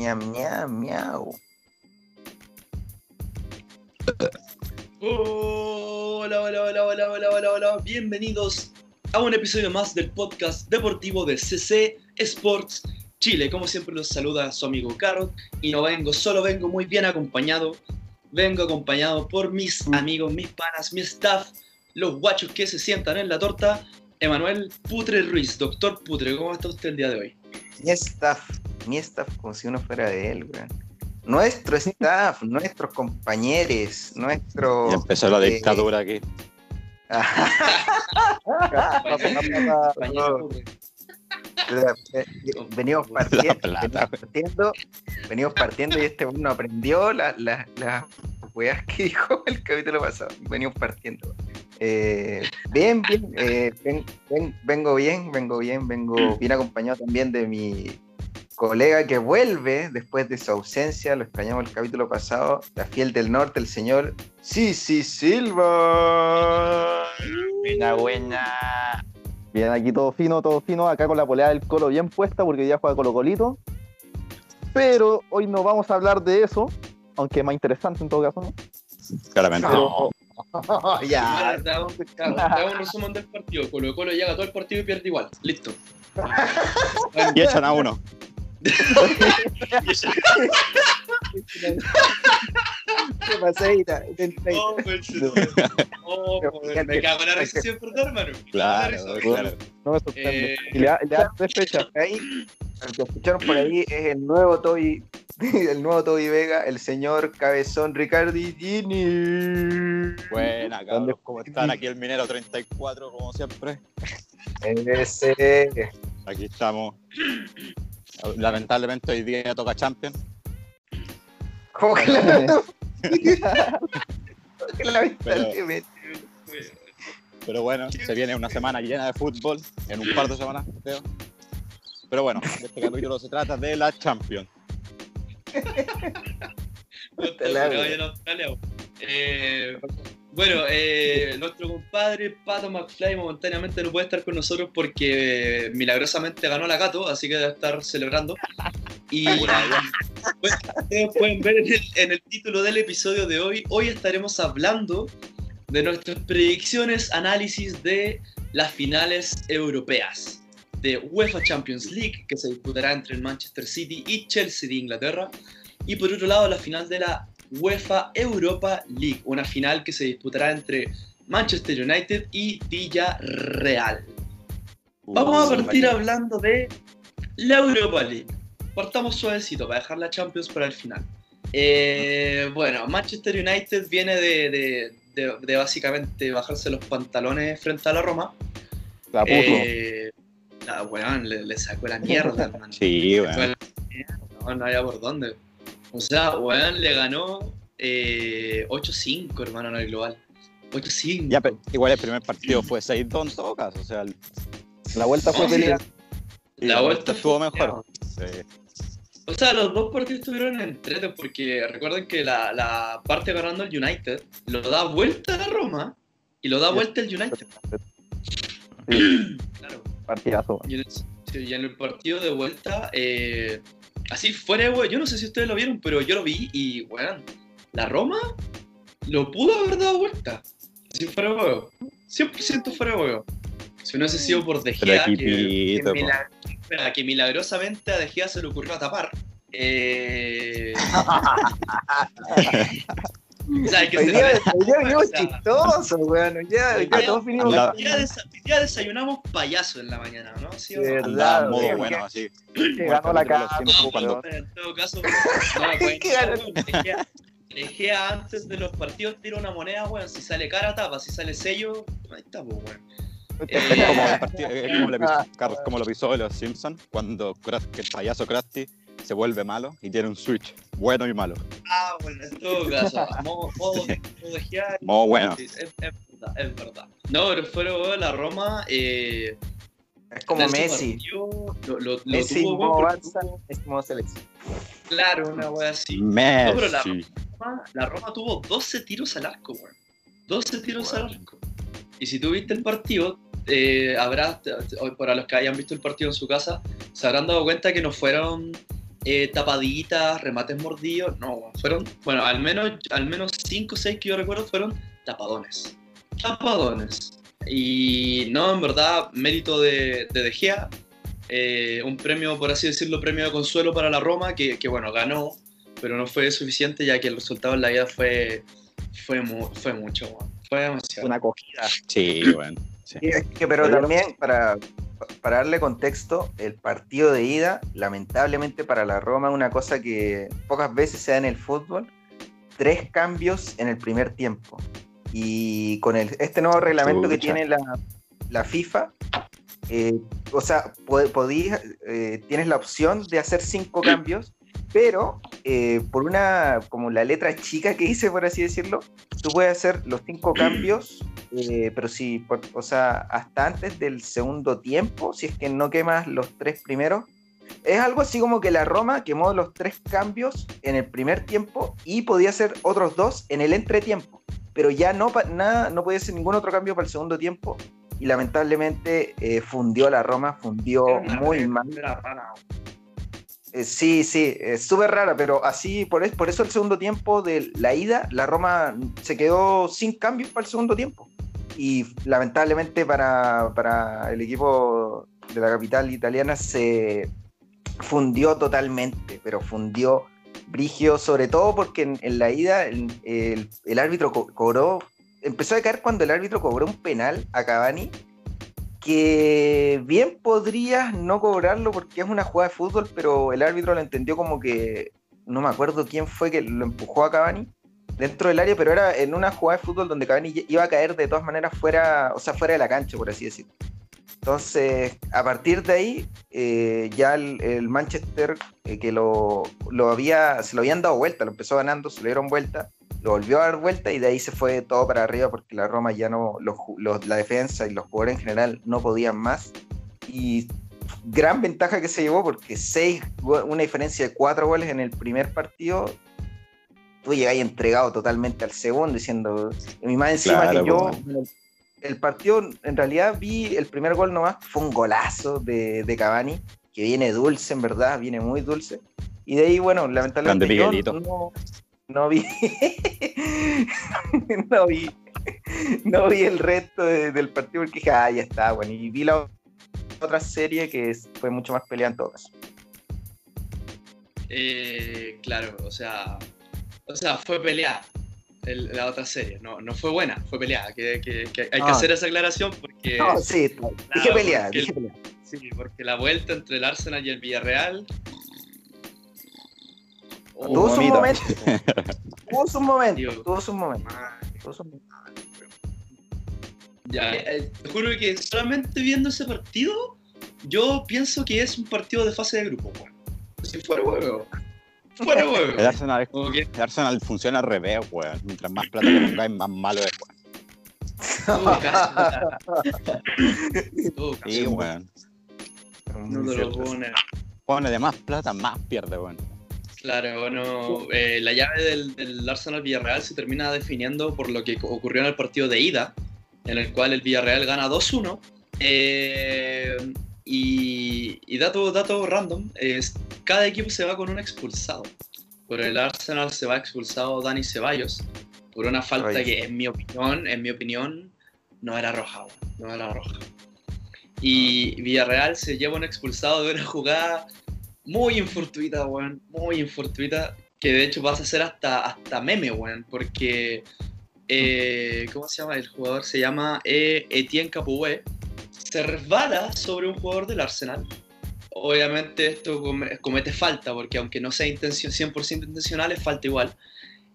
Miau, miau, miau. Hola, hola, hola, hola, hola, hola, hola. Bienvenidos a un episodio más del podcast deportivo de CC Sports Chile. Como siempre los saluda su amigo Carrot y no vengo solo, vengo muy bien acompañado. Vengo acompañado por mis amigos, mis panas, mi staff, los guachos que se sientan en la torta. Emanuel Putre Ruiz, doctor Putre, ¿cómo está usted el día de hoy? Mi staff, mi staff, como si uno fuera de él, weón. Nuestro staff, nuestros compañeros, nuestro. Y empezó la eh, dictadura aquí. Venimos La partiendo, plata, venimos partiendo, venimos partiendo y este uno aprendió las la, las weas que dijo el capítulo pasado. Venimos partiendo. Eh, bien, bien, eh, ven- ven- vengo bien, vengo bien, vengo bien acompañado también de mi colega que vuelve después de su ausencia, lo extrañamos el capítulo pasado, la fiel del norte, el señor Sisi Silva. Buena, buena. Bien, aquí todo fino, todo fino, acá con la polea del colo bien puesta porque día juega Colo Colito. Pero hoy no vamos a hablar de eso, aunque más interesante en todo caso, ¿no? Claramente. Pero- ya. Te hago un resumen del partido. Colo Colo llega todo el partido y pierde igual. Listo. Y echan a uno. ¿Qué pasadita? Oh, conchetumare. Oh, joder, me cago en la risa siempre, hermano. Claro, claro. No me sorprende. Eh, Y le da, le da tres fechas. ahí, el que escucharon por ahí es el nuevo Toby, el nuevo Toby Vega, el señor Cabezón Ricardi Gini. Buena, cabrón. ¿Cómo están? Aquí el Minero 34, como siempre. Ese. Aquí estamos. Lamentablemente hoy día toca Champion. ¿Cómo que la ¿Cómo que la lamentablemente? Pero bueno, se viene una semana llena de fútbol. En un par de semanas, creo. Pero bueno, este capítulo se trata de la Champions. Bo. Eh, bueno, eh, nuestro compadre Pato McFly momentáneamente no puede estar con nosotros porque eh, milagrosamente ganó la Gato, así que debe estar celebrando. Y pues, ustedes pueden ver en el, en el título del episodio de hoy, hoy estaremos hablando de nuestras predicciones, análisis de las finales europeas de UEFA Champions League que se disputará entre el Manchester City y Chelsea de Inglaterra. Y por otro lado, la final de la UEFA Europa League, una final que se disputará entre Manchester United y Villarreal. Vamos a partir hablando de la Europa League. Partamos suavecito para dejar la Champions para el final. Eh, bueno, Manchester United viene de, de- de- de básicamente bajarse los pantalones frente a la Roma. La puso. Eh, la weón, le, le sacó la mierda, hermano. Sí, Le bueno. No, no había por dónde. O sea, weón le ganó eh, 8-5, hermano, en el global. 8-5. Ya, pero igual el primer partido fue 6-2 en todo caso. O sea, el- La vuelta fue pelea. La vuelta estuvo fue mejor. Sí. O sea, los dos partidos estuvieron entretes porque recuerden que la, la parte ganando el United lo da vuelta a la Roma y lo da vuelta el United. Sí, Claro. partidazo. Y en el, sí, y en el partido de vuelta, eh, así fuera de huevo, yo no sé si ustedes lo vieron, pero yo lo vi y, weón, la Roma lo pudo haber dado vuelta. Si fuera de huevo. 100% fuera de huevo. Si no hubiese sido por De Gea, que, que milag- espera, que milagrosamente a De Gea se le ocurrió tapar. Eh... o sea, hay que Hoy ser día, honesto. hoy día venimos O sea, chistosos, weón. Hoy día, hoy día Hoy todos vinimos. La- Hoy día, desa- hoy día desayunamos payaso en la mañana, ¿no? ¿Sí o Verdad, modo bueno, así. Que ganó la casa. En todo caso, antes de los partidos tira una moneda, weón. Si sale cara, tapa. Si sale sello, ahí está, pues, weón. Es como el partido, es como, le pisó, Carlos, como lo pisó de los Simpsons cuando el payaso Krusty se vuelve malo y tiene un switch bueno y malo. Ah, bueno, en todo caso, modo, modo, modo de Gea. Modo bueno. Sí, es, es verdad, es verdad. No, pero fuera weón, la Roma. Eh, Es como Messi. partido Lo, lo, lo Messi tuvo, Messi modo selección. Claro, una wea así. Messi. pero la- Roma- la Roma tuvo 12 tiros al arco, weón. 12 tiros al arco. Y si tú viste el partido, eh, habrá, para los que hayan visto el partido en su casa, se habrán dado cuenta que no fueron eh, tapaditas, remates mordidos, no, fueron, bueno, al menos, al menos 5 o 6 que yo recuerdo fueron tapadones. Tapadones. Y no, en verdad, mérito de, de, de Gea, eh, un premio, por así decirlo, premio de consuelo para la Roma, que, que, bueno, ganó, pero no fue suficiente ya que el resultado en la vida fue, fue, fue mucho, fue demasiado. Una acogida. Sí, bueno. Sí. Es que, pero también, para, para darle contexto, el partido de ida, lamentablemente para la Roma, es una cosa que pocas veces se da en el fútbol, tres cambios en el primer tiempo. Y con el, este nuevo reglamento que tiene la, la FIFA, eh, o sea, podías, eh, tienes la opción de hacer cinco cambios, pero eh, por una, como la letra chica que hice, por así decirlo, tú puedes hacer los cinco cambios, eh, pero si, por, o sea, hasta antes del segundo tiempo, si es que no quemas los tres primeros. Es algo así como que la Roma quemó los tres cambios en el primer tiempo y podía hacer otros dos en el entretiempo, pero ya no, nada, no podía hacer ningún otro cambio para el segundo tiempo y lamentablemente eh, fundió la Roma, fundió muy mal. Eh, sí, sí, es súper rara, pero así, por, por eso el segundo tiempo de la ida, la Roma se quedó sin cambios para el segundo tiempo. Y lamentablemente para, para el equipo de la capital italiana se fundió totalmente, pero fundió Brigio, sobre todo porque en, la ida el, el, árbitro co cobró, empezó a caer cuando el árbitro cobró un penal a Cavani que bien podrías no cobrarlo porque es una jugada de fútbol, pero el árbitro lo entendió como que no me acuerdo quién fue que lo empujó a Cavani dentro del área, pero era en una jugada de fútbol donde Cavani iba a caer de todas maneras fuera, o sea, fuera de la cancha, por así decirlo. Entonces, a partir de ahí, eh, ya el, Manchester, eh, que lo, lo, había, se lo habían dado vuelta, lo empezó ganando, se lo dieron vuelta, lo volvió a dar vuelta y de ahí se fue todo para arriba porque la Roma ya no, los, los, la defensa y los jugadores en general no podían más. Y gran ventaja que se llevó porque seis, una diferencia de cuatro goles en el primer partido, tú llegáis entregado totalmente al segundo diciendo, y más encima claro, que yo, bueno. el partido en realidad vi el primer gol nomás, fue un golazo de, de Cavani, que viene dulce en verdad, viene muy dulce. Y de ahí, bueno, lamentablemente yo no, no vi, no vi, no vi el resto de, del partido porque dije, ah, ya está, bueno, y vi la otra serie que fue mucho más peleada en todo caso. Eh, claro, o sea, o sea, fue peleada el, la otra serie, no, no fue buena, fue peleada, que, que, que hay ah. que hacer esa aclaración porque... No, sí, claro, dije. Sí, porque la vuelta entre el Arsenal y el Villarreal tuvo su momento. tuvo su momento. Tuvo su momento. Tuvo su momento. Ya, eh, te juro que solamente viendo ese partido, yo pienso que es un partido de fase de grupo, weón. Si fuera huevo. Fuera huevo. El Arsenal, okay. el Arsenal funciona al revés, weón. Mientras más plata le pongáis, más malo es, weón. sí, weón. No te lo pone. Pone de más plata, más pierde, weón. Claro, bueno, eh, la llave del, del, Arsenal Villarreal se termina definiendo por lo que ocurrió en el partido de ida, en el cual el Villarreal gana 2-1. Eh, y, y, dato, dato random, es, cada equipo se va con un expulsado. Por el Arsenal se va expulsado Dani Ceballos, por una falta Ay. que en mi opinión, en mi opinión, no era roja, no era roja. Y Villarreal se lleva un expulsado de una jugada muy infortuita, weón, muy infortuita, que de hecho vas a ser hasta, hasta meme, weón, porque, eh, ¿cómo se llama? El jugador se llama eh, Etienne Capoue, se resbala sobre un jugador del Arsenal. Obviamente esto comete falta, porque aunque no sea intención, 100% intencional, es falta igual.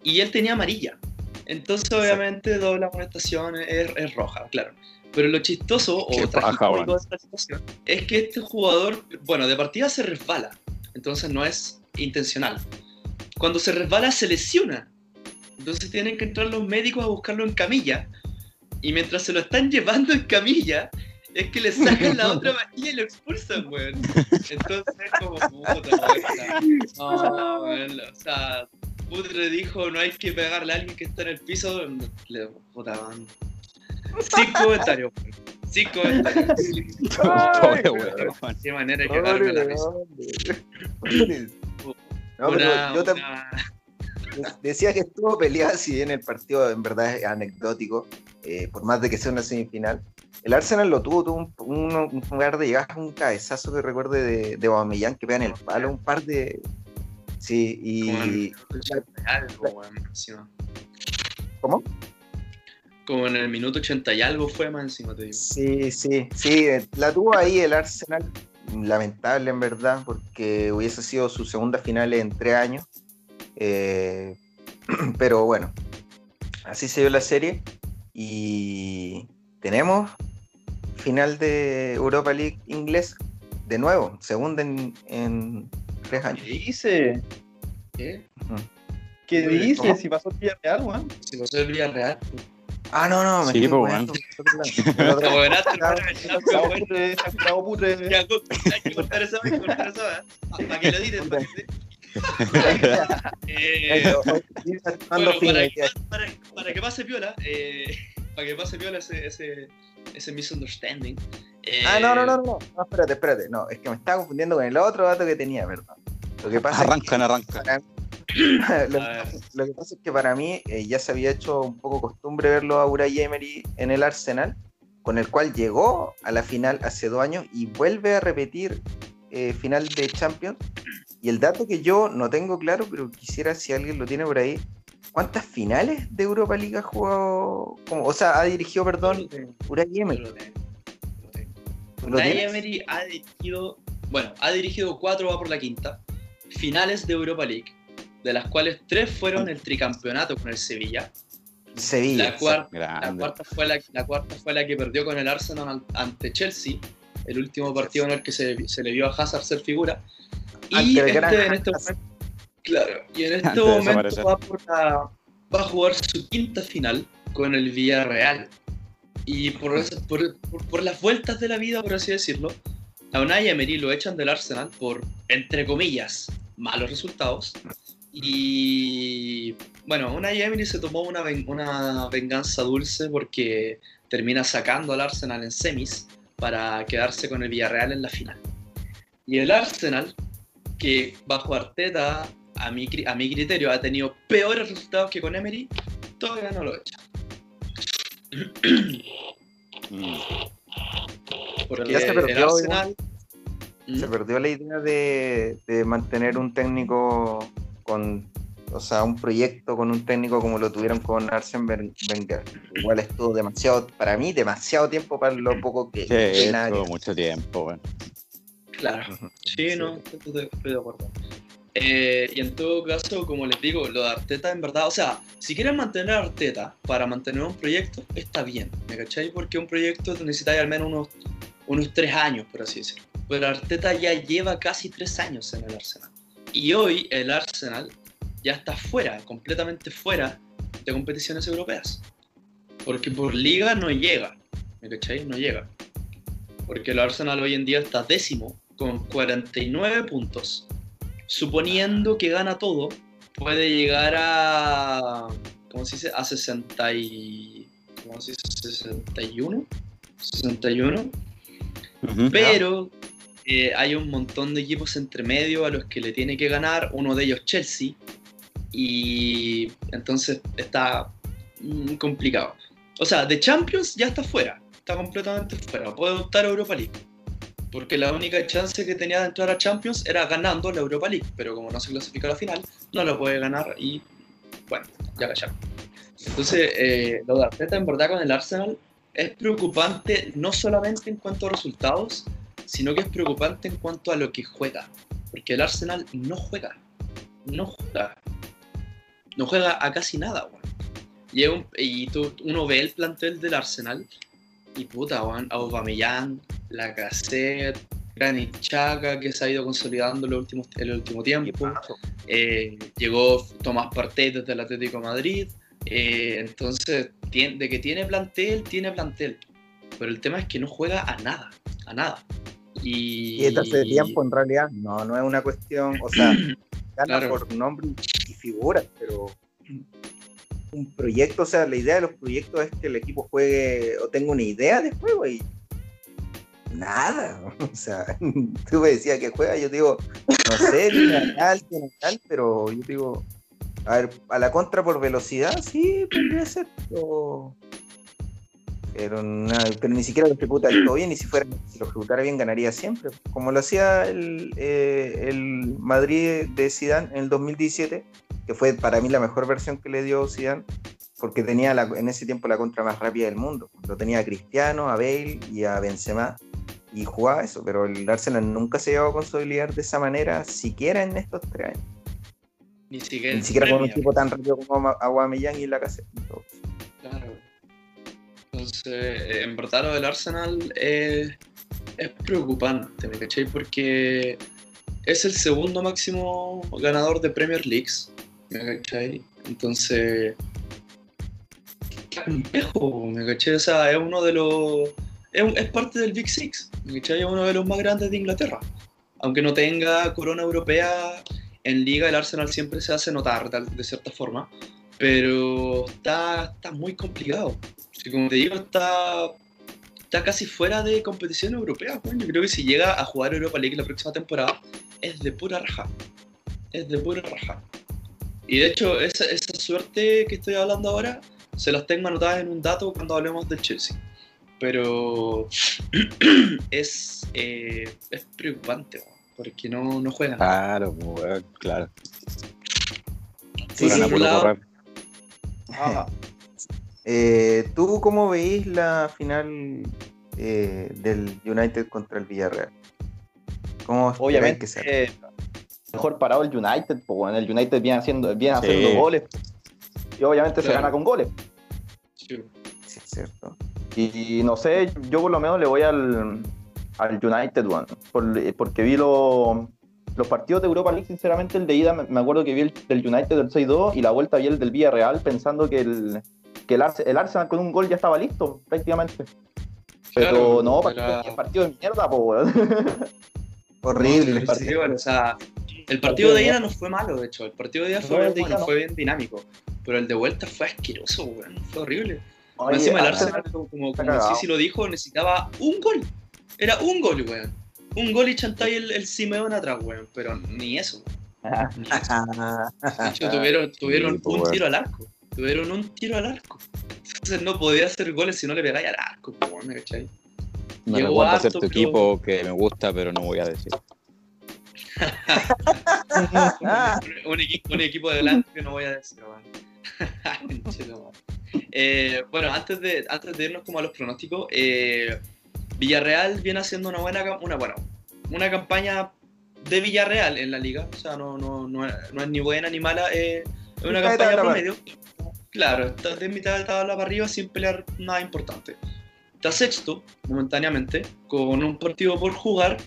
Y él tenía amarilla. Entonces, obviamente, doble amonestación es, es roja, claro. Pero lo chistoso o trágico de esta situación es que este jugador, bueno, de partida se resbala, entonces no es intencional. Cuando se resbala se lesiona, entonces tienen que entrar los médicos a buscarlo en camilla. Y mientras se lo están llevando en camilla, es que le sacan la otra vajilla y lo expulsan, weón. Entonces es como puta, no, weón. O sea, Putre dijo no hay que pegarle a alguien que está en el piso. Le, puta, man. Sin comentarios, Sin comentarios. Qué manera de quedarme la risa. No, pero yo también decía que estuvo peleado, si bien el partido en verdad es anecdótico, eh, por más de que sea una semifinal. El Arsenal lo tuvo, tuvo un, un, lugar de llegar, un cabezazo que recuerde de, de Aubameyang que pega en el palo, un par de... Sí, y... ¿Cómo? Como en el minuto 80 y algo fue más encima, te digo. Sí, sí, sí, la tuvo ahí el Arsenal, lamentable en verdad, porque hubiese sido su segunda final en tres años. Eh, pero bueno, así se dio la serie y tenemos final de Europa League inglés de nuevo, segunda en, tres años. ¿Qué dice? ¿Qué? ¿Qué dice? Si pasó el Villarreal, weón. Si pasó el Villarreal. Ah, no, no, me sí, pues, hay que cortar esa, para que lo digan, para que eh, bueno, para, que, para, para, que pase piola, eh, para que pase piola ese, ese, ese misunderstanding. Eh, ah, no, no, no, no, no, espérate, espérate, no, es que me estaba confundiendo con el otro dato que tenía, ¿verdad? Lo que pasa arrancan, es que, arrancan. lo, lo, que pasa es que para mí eh, ya se había hecho un poco costumbre verlo a Uri Emery en el Arsenal, con el cual llegó a la final hace dos años y vuelve a repetir eh, final de Champions. Y el dato que yo no tengo claro, pero quisiera si alguien lo tiene por ahí, ¿cuántas finales de Europa League ha jugado? Como, o sea, ha dirigido, perdón, Unai Emery. Unai Emery ha dirigido, bueno, ha dirigido cuatro, va por la quinta, finales de Europa League, de las cuales tres fueron el tricampeonato con el Sevilla. Sevilla. La cuarta, la cuarta, fue la, la cuarta fue la que perdió con el Arsenal ante Chelsea, el último partido en el que se, se le vio a Hazard ser figura. Y este, en este momento, claro, y en este momento va, a jugar su quinta final con el Villarreal. Y por, por, por, las vueltas de la vida, por así decirlo, a Unai Emery lo echan del Arsenal por, entre comillas, malos resultados. Y bueno, Unai Emery se tomó una, una venganza dulce porque termina sacando al Arsenal en semis para quedarse con el Villarreal en la final. Y el Arsenal que bajo Arteta, a mi, a mi criterio, ha tenido peores resultados que con Emery, todavía no lo he hecho. Porque ya se perdió, Arsenal, se perdió la idea de, de, mantener un técnico con, o sea, un proyecto con un técnico como lo tuvieron con Arsen Wenger. Igual estuvo demasiado, para mí, demasiado tiempo para lo poco que. Sí, estuvo mucho tiempo, bueno. Claro, sí, no, estoy, de acuerdo. Eh, y en todo caso, como les digo, lo de Arteta en verdad, o sea, si quieren mantener a Arteta para mantener un proyecto, está bien, ¿me cacháis? Porque un proyecto necesita al menos unos, unos tres años, por así decirlo. Pero Arteta ya lleva casi tres años en el Arsenal. Y hoy el Arsenal ya está fuera, completamente fuera de competiciones europeas. Porque por liga no llega, ¿me cacháis? No llega. Porque el Arsenal hoy en día está décimo con 49 puntos. Suponiendo que gana todo, puede llegar a. ¿Cómo se dice? A 60 y, ¿cómo se dice? 61. 61. Pero eh, hay un montón de equipos entre medio a los que le tiene que ganar. Uno de ellos, Chelsea. Y entonces está mm, complicado. O sea, de Champions ya está fuera. Está completamente fuera. Puede optar Europa League porque la única chance que tenía de entrar a Champions era ganando la Europa League, pero como no se clasifica a la final, no lo puede ganar y bueno, ya ya. Entonces, eh, lo de Arteta en verdad con el Arsenal es preocupante no solamente en cuanto a resultados, sino que es preocupante en cuanto a lo que juega, porque el Arsenal no juega, no juega, no juega a casi nada, Y, y tú, uno ve el plantel del Arsenal y puta, weón, Aubameyang, Lacazette, Granit Xhaka, que se ha ido consolidando en el último, el último tiempo. Eh, llegó Tomás Partey desde el Atlético Madrid. Eh, entonces, de que tiene plantel, tiene plantel. Pero el tema es que no juega a nada, a nada. Y, y este tiempo en realidad no, no es una cuestión, o sea, gana por nombre y figuras, pero un proyecto, o sea, la idea de los proyectos es que el equipo juegue o tenga una idea de juego y nada. O sea, tú me decías que juega, yo digo, no sé, tiene tal, tiene tal, pero yo digo, a ver, a la contra por velocidad, sí, podría ser, pero. Pero, nada, pero ni siquiera lo ejecuta del todo bien, y si, fuera, si lo ejecutara bien ganaría siempre, como lo hacía el, eh, el Madrid de Zidane en el 2017, que fue para mí la mejor versión que le dio Zidane, porque tenía la- en ese tiempo la contra más rápida del mundo. Lo tenía a Cristiano, a Bale y a Benzema, y jugaba eso, pero el Arsenal nunca se llegó a consolidar de esa manera, siquiera en estos tres años. Ni siquiera, Ni siquiera con un tipo tan rápido como Aubameyang y la casa. Entonces, eh, en verdad lo del Arsenal eh, es preocupante, ¿me cachai? Porque es el segundo máximo ganador de Premier Leagues, ¿me cachai? Entonces, qué complejo, ¿me cachai? O sea, es uno de los... Es, parte del Big Six, ¿me cachai? Es uno de los más grandes de Inglaterra. Aunque no tenga corona europea, en liga el Arsenal siempre se hace notar de, de cierta forma pero está muy complicado. Si como te digo, está, está casi fuera de competición europea. weón. Yo creo que si llega a jugar Europa League la próxima temporada, es de pura raja. Es de pura raja. Y de hecho, esa, esa suerte que estoy hablando ahora, se las tengo anotadas en un dato cuando hablemos del Chelsea. Pero es, eh, es preocupante, porque no, no juegan. Claro, claro. Sí, sí, lado-. Eh, ¿Tú cómo veís la final eh, del United contra el Villarreal? ¿Cómo Obviamente, que sea? eh, mejor parado el United, pues bueno, el United viene haciendo, viene Sí. haciendo goles. Y obviamente se gana con goles. Sí. Sí, es cierto. Y, no sé, yo por lo menos le voy al, al United, bueno, por- porque vi lo- los partidos de Europa League, sinceramente, el de ida, me, me acuerdo que vi el del United del 6-2 y la vuelta vi el del Villarreal pensando que el, que el, el Arsenal con un gol ya estaba listo, prácticamente. Pero Claro, no, era- partido, partido de mierda, po, weón. Horrible. No, sí, bueno, o sea, el partido de ida no fue malo, de hecho. El partido de ida fue, No, el bueno, no. fue bien dinámico. Pero el de vuelta fue asqueroso, weón. Fue horrible. Oye, Encima el Arsenal- Arsenal, como, como. Sisi lo dijo, necesitaba un gol. Era un gol, weón. Un gol y chantay el, el Simeón atrás, weón. Pero ni eso. Ah, Ni eso. De hecho, tuvieron, tuvieron un weón. tiro al arco. Tuvieron un tiro al arco. Entonces no podía hacer goles si no le pegáis al arco, ¿me cachai? Me Llegó recuerda harto, cierto pero- equipo que me gusta, pero no voy a decir. un, equipo, un equipo que no voy a decir. Eh, bueno, antes de, antes de irnos como a los pronósticos, eh, Villarreal viene haciendo una buena, una, bueno, una campaña de Villarreal en la liga, o sea, no, no, no, no es ni buena ni mala, eh, una campaña promedio. Claro, está de mitad de tabla para arriba sin pelear nada importante. Está sexto, momentáneamente, con un partido por jugar.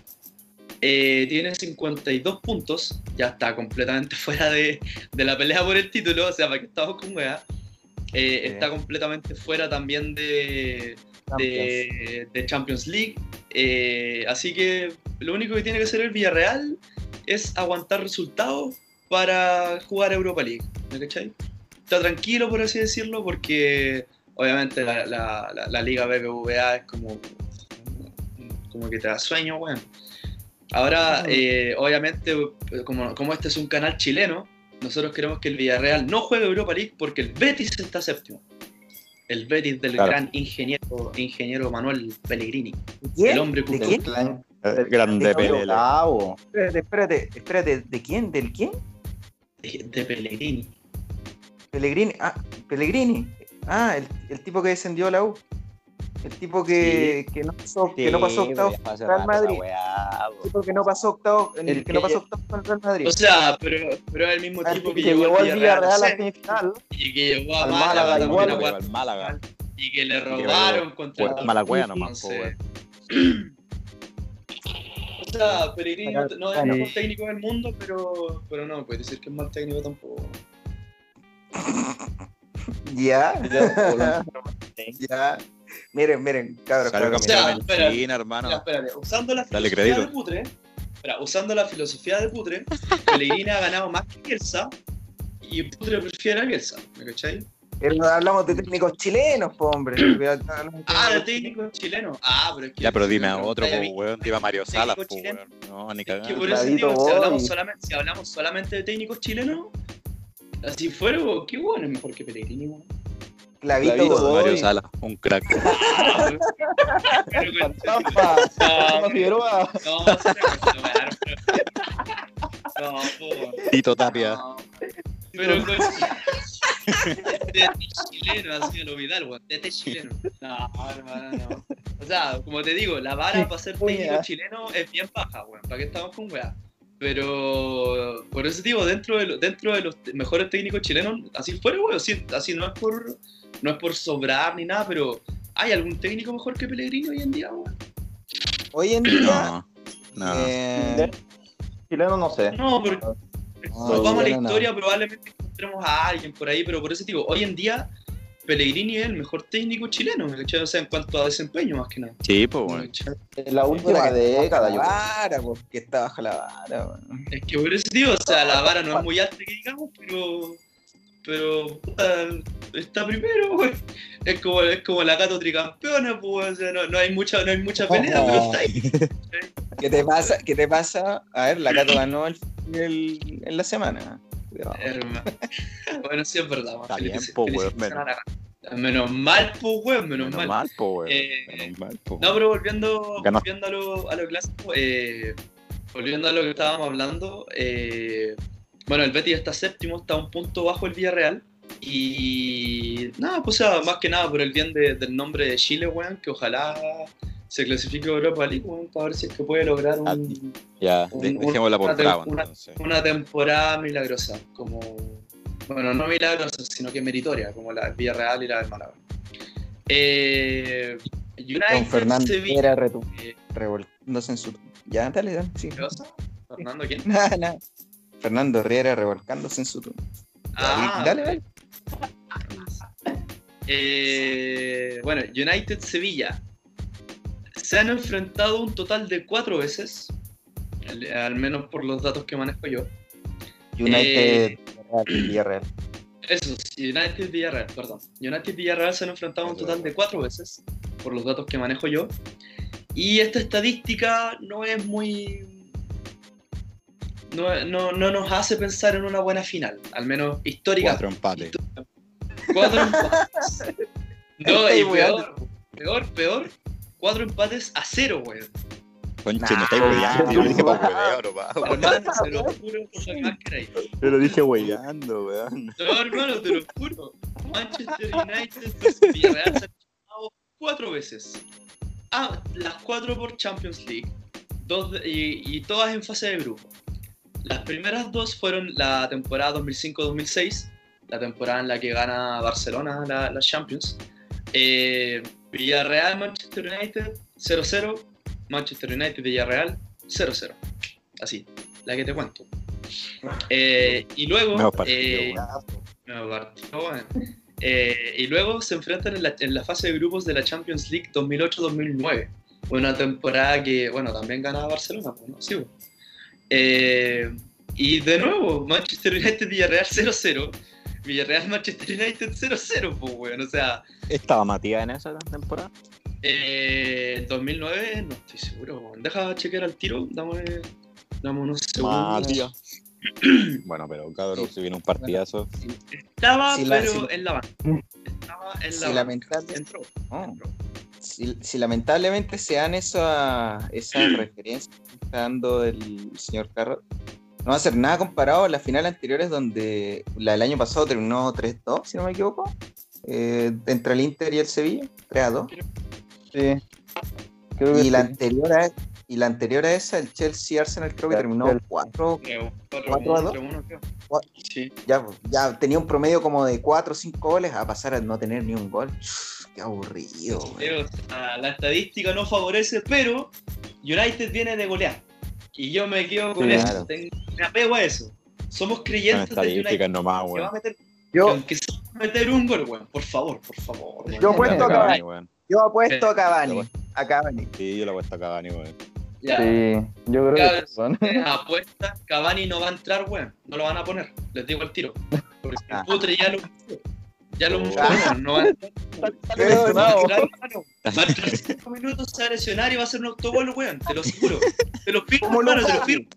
eh, tiene 52 puntos, ya está completamente fuera de, de la pelea por el título, o sea, para que estamos con weá. Eh. Está completamente fuera también de, de, de Champions League. eh, así que lo único que tiene que hacer el Villarreal es aguantar resultados para jugar Europa League. ¿Me cachai? Está tranquilo, por así decirlo, porque obviamente la, la- la- la Liga BBVA es como, como que te da sueño, weón. Ahora, eh, obviamente, como, como este es un canal chileno, nosotros queremos que el Villarreal no juegue Europa League porque el Betis está séptimo. El Betis del Claro. gran ingeniero, ingeniero Manuel Pellegrini. ¿Quién? El hombre ¿De quién? Eh, Grande. Bravo. Espérate, espérate, espérate, ¿de quién? ¿Del quién? De, de Pellegrini. Pellegrini. Ah, Pellegrini. Ah, el, el tipo que descendió a la U. El tipo que, que no pasó, que no pasó octavos con el Real Madrid. El tipo que no pasó octavos, el, El que no que- pasó octavos con el Real Madrid. O sea, pero, pero es el mismo Ah, tipo Que que, llevó al Villarreal a semifinal. y que llevó a al Málaga, Málaga también igual, a Málaga, el Málaga. y que le robaron contra el Malacuea nomás. O sea, Pellegrini no, no es el mejor técnico del mundo, pero, pero no puede decir que es mal técnico tampoco. Ya, ya. Miren, miren, cabros. Salió cabros, sea, China, hermano. Mira, espérate, usando la Dale filosofía crédito. de Putre, espera, usando la filosofía de Putre, Pellegrini ha ganado más que Bielsa y Putre prefiere a Bielsa, ¿me cachai? Pero hablamos de técnicos chilenos, po, hombre. Ah, de técnicos chilenos. Ah, pero es que. Ya, pero dime a otro, po, weón. Dime a Mario Salas, po, weón. No, ni Es que cagando. por eso Clavito digo, si hablamos, solamente, si hablamos solamente de técnicos chilenos, así fuera, weón, qué bueno, es mejor que Pellegrini, weón. Clavito, Clavito, Godoy. Mario Salas, un crack. Ah, Figueroa. no, no, no, no, po. Tito Tapia. No, Pero de chileno, así lo Vidal, weón. De chileno. No, hermano, no. O sea, como te digo, la vara para ser técnico Wea. chileno es bien baja, weón. ¿Para qué estamos con weá? Pero por eso digo, dentro de, lo- dentro de los mejores técnicos chilenos, así fuera, weón. Así, así no es por no es por sobrar ni nada, pero ¿hay algún técnico mejor que Pellegrini hoy en día, weón? Hoy en día. No, no. eh, Chileno no sé. No, porque No, nos vamos a la no. historia, probablemente encontremos a alguien por ahí, pero por eso digo, hoy en día Pellegrini es el mejor técnico chileno, ¿cachai? O sea, en cuanto a desempeño, más que nada. Sí, pues. En la última década, yo vara, po, que está bajo la vara, weón. Es que por eso digo, o sea, la vara no es muy alta que digamos, pero. Pero. puta, está primero, güey. Es como, es como la gato tricampeona, pues, o sea, no, no hay mucha, no hay mucha pelea, pero está ahí. ¿Qué te pasa? ¿Qué te pasa? A ver, la Cato ganó el, el- en la semana. Bueno, sí es verdad, Está bien, po, menos. a la Gato. Menos mal, pues, güey, menos, Menos mal. po, weón. Eh, Menos mal, po. No, pero volviendo, Ganó. volviendo a, lo, a lo clásico, eh, volviendo a lo que estábamos hablando, eh, bueno, el Betis está séptimo, está un punto bajo el Villarreal. Y nada, pues o sea, más que nada por el bien de- del nombre de Chile, weón, que ojalá se clasifique a Europa League, weón, para ver si es que puede lograr Ah, un- Ya, un- de- un- dejémosla por una- una- entonces. una temporada milagrosa, como, bueno, no milagrosa, sino que meritoria, como la del Villarreal y la del Málaga. Eh, United, Fernando Sevilla. era retu- Eh, revolcándose en su. Ya, dale, dale, sí. ¿Fernando quién? Fernando Riera revolcándose en su turno. Ah, dale, dale. Eh, bueno, United Sevilla. Se han enfrentado un total de cuatro veces, al, al menos por los datos que manejo yo. United Eh, Villarreal. Eso, United Villarreal, perdón. United Villarreal se han enfrentado un total de cuatro veces, por los datos que manejo yo. Y esta estadística no es muy. No, no, no nos hace pensar en una buena final, al menos histórica. Cuatro empates. Cuatro empates. No, y peor, peor, peor. Cuatro empates a cero, weón. Conche, me estáis Nah. weyando. Yo lo dije para pa. Hermano, se lo juro por más que. Yo lo dije weyando, weón. No, hermano, te lo juro. Manchester United Villarreal se han enfrentado cuatro veces. Ah, las cuatro por Champions League. Dos de- y, y todas en fase de grupo. Las primeras dos fueron la temporada 2005-2006, la temporada en la que gana Barcelona la, la Champions. Eh, Villarreal, Manchester United 0-0. Manchester United, Villarreal 0-0. Así, la que te cuento. Eh, y luego. Partido, eh, partido, bueno. Eh, y luego se enfrentan en la, en la fase de grupos de la Champions League 2008-2009. Una temporada que, bueno, también ganaba Barcelona, pues, ¿no? Sí, bueno. Y de nuevo, Manchester United Villarreal 0-0. Villarreal Manchester United 0-0, pues, weón. O sea, ¿Estaba Matías en esa temporada? eh, 2009, no estoy seguro, weón. Deja chequear al tiro, dame, dame unos segundos. Matías. Bueno, pero cabrón, si viene un partidazo. Estaba, Si la- pero si- en la banca. Estaba en la Si banca. lamentable- Entró. Oh. entró. Si, si lamentablemente se dan esa, esa referencia que está dando el señor Carrot, no va a ser nada comparado a las finales anteriores donde la del año pasado terminó 3-2, si no me equivoco, eh, entre el Inter y el Sevilla, 3-2. Sí. Creo que Y la sí. anterior a, y la anterior a esa, el Chelsea Arsenal creo que Ya, terminó Chelsea. 4, Creo, cuatro, ¿Cuatro a uno, dos? tres, uno, creo. Cuatro. Sí. ya, ya tenía un promedio como de 4 o 5 goles a pasar a no tener ni un gol. Qué aburrido, güey. Pero, o sea, la estadística no favorece, pero United viene de golear. Y yo me quedo con eso. tengo- me apego a eso. Somos creyentes de United. nomás, Que va a weón. meter, que Yo, un gol, weón. Por favor, por favor. weón. Yo apuesto a Cavani, weón. yo apuesto a Yo Cavani. apuesto- A Cavani. Sí, yo lo he puesto a Cavani, weón. Ya. Sí, yo creo que apuesta, Cavani no va a entrar, weón. No lo van a poner. Les digo al tiro. Porque Ah. el putre ya lo Ya lo mostramos, no va a entrar. Pero, Va a no. Va a entrar cinco minutos, se va a lesionar y va a hacer un autogol, weón. Te lo juro. Te lo firmo, hermano, te lo firmo.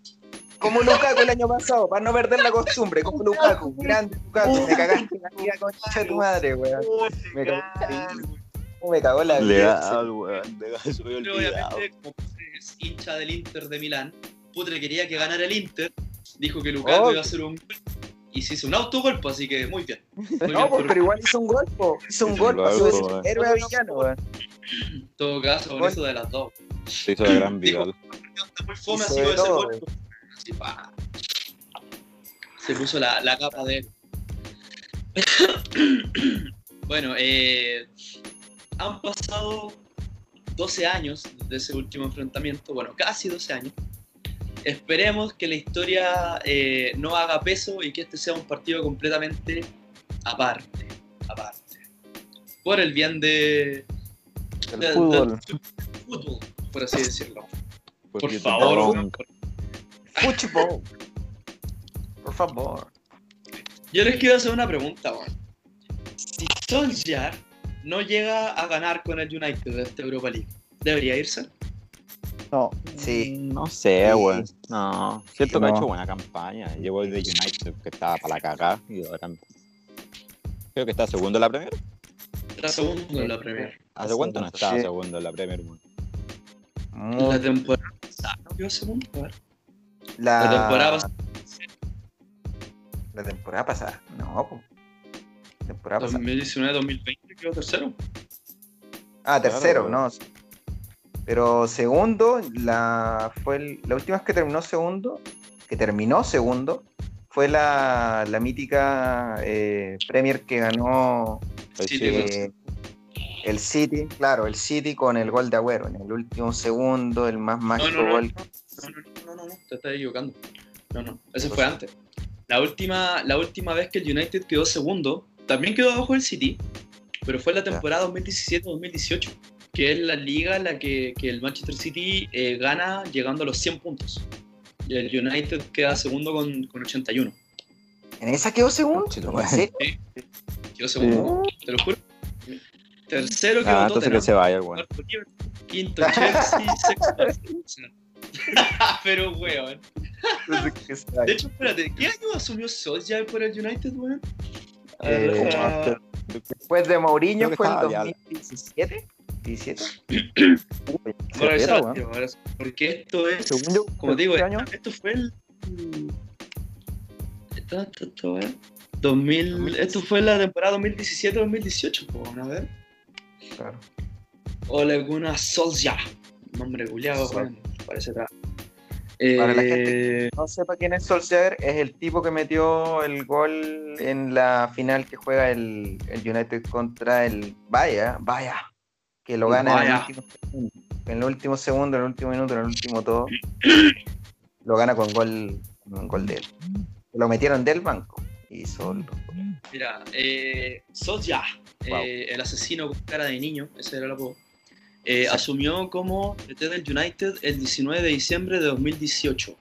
Como Lukaku el año pasado, para no perder la costumbre, como Lukaku, grande Lukaku, me cagaste la vida concha de tu madre, weón. Me cagaste, me cagó la vida. Legal, weón. Pero obviamente, como es hincha del Inter de Milán, Putre quería que ganara el Inter, dijo que Lukaku Oh. iba a hacer un y se hizo un autogolpe, así que muy bien. Muy bien No, pues, por- pero igual hizo un gol, po. hizo un gol, Gol, pasó de ser weón. héroe a villano, weón. Todo caso, con eso de las dos. Se hizo de gran muy fome, así de ese. Así, pa. Se puso la, la capa de él. bueno, eh, han pasado 12 años desde ese último enfrentamiento, bueno, casi 12 años. Esperemos que la historia eh, no haga peso y que este sea un partido completamente aparte, aparte. Por el bien de, El del- fútbol. fútbol, por así decirlo. Por favor, weón. Fútbol. Por favor. Yo les quiero hacer una pregunta, weón. Si Solskjaer no llega a ganar con el United de esta Europa League, ¿debería irse? No, Sí. No sé, Sí. weón. No. Siento que ha No. hecho buena campaña. Llevo el de United, que estaba para la cagada. Y ahora. Creo que está segundo en la Premier. Está segundo en la Premier. ¿Hace cuánto no estaba Sí. segundo en la Premier, weón? Muy- La temporada pasada no quedó segundo, a ver. La, La temporada pasada, La temporada pasada. No, po. Temporada pasada. 2019-2020 quedó tercero. Ah, tercero, Claro, no. Pero segundo, la fue el- la última vez que terminó segundo, que terminó segundo, fue la, la mítica eh, Premier que ganó El Sí, City. eh, el City, claro, el City con el gol de Agüero en el último segundo, el más mágico no, no. gol. No, no, no, no, no, no, te estás equivocando. No, no, ese fue antes. La última, la última vez que el United quedó segundo, también quedó abajo el City, pero fue en la temporada 2017-2018, que es la liga en la que, que el Manchester City eh, gana llegando a los 100 puntos. Y el United queda segundo con, con 81. En esa quedó segundo. ¿En serio? Quedó segundo, te lo juro. Tercero quedó Ah, entonces Tottenham. que se vaya, Liverpool, Quinto Chelsea, sexto. Pero, weón. De hecho, espérate, ¿qué año asumió Solskjaer por el United, weón? Eh, Ah, Después de que fue ya- 2017. 17. por Se eso, espera, weón. tío, ahora sí, porque esto es, Según yo, como te digo, este año, esto fue el... Esto, esto, esto, weón. 2000, esto fue la temporada 2017-2018, pues, a ver. Claro. Ole Gunnar Solskjaer. Nombre culiado, weón. Parece que... Para la Eh, No sepa quién es Solskjaer, es el tipo que metió el gol en la final que juega el, el United contra el Vaya, Vaya, que lo gana en el, último segundo, en el último segundo, en el último minuto, en el último todo. Lo gana con gol, con gol de él. Lo metieron del banco y solo. Mira, eh, Solskjaer, Wow. eh, el asesino con cara de niño, ese era el apodo, eh, Sí. asumió como DT del United el 19 de diciembre de 2018.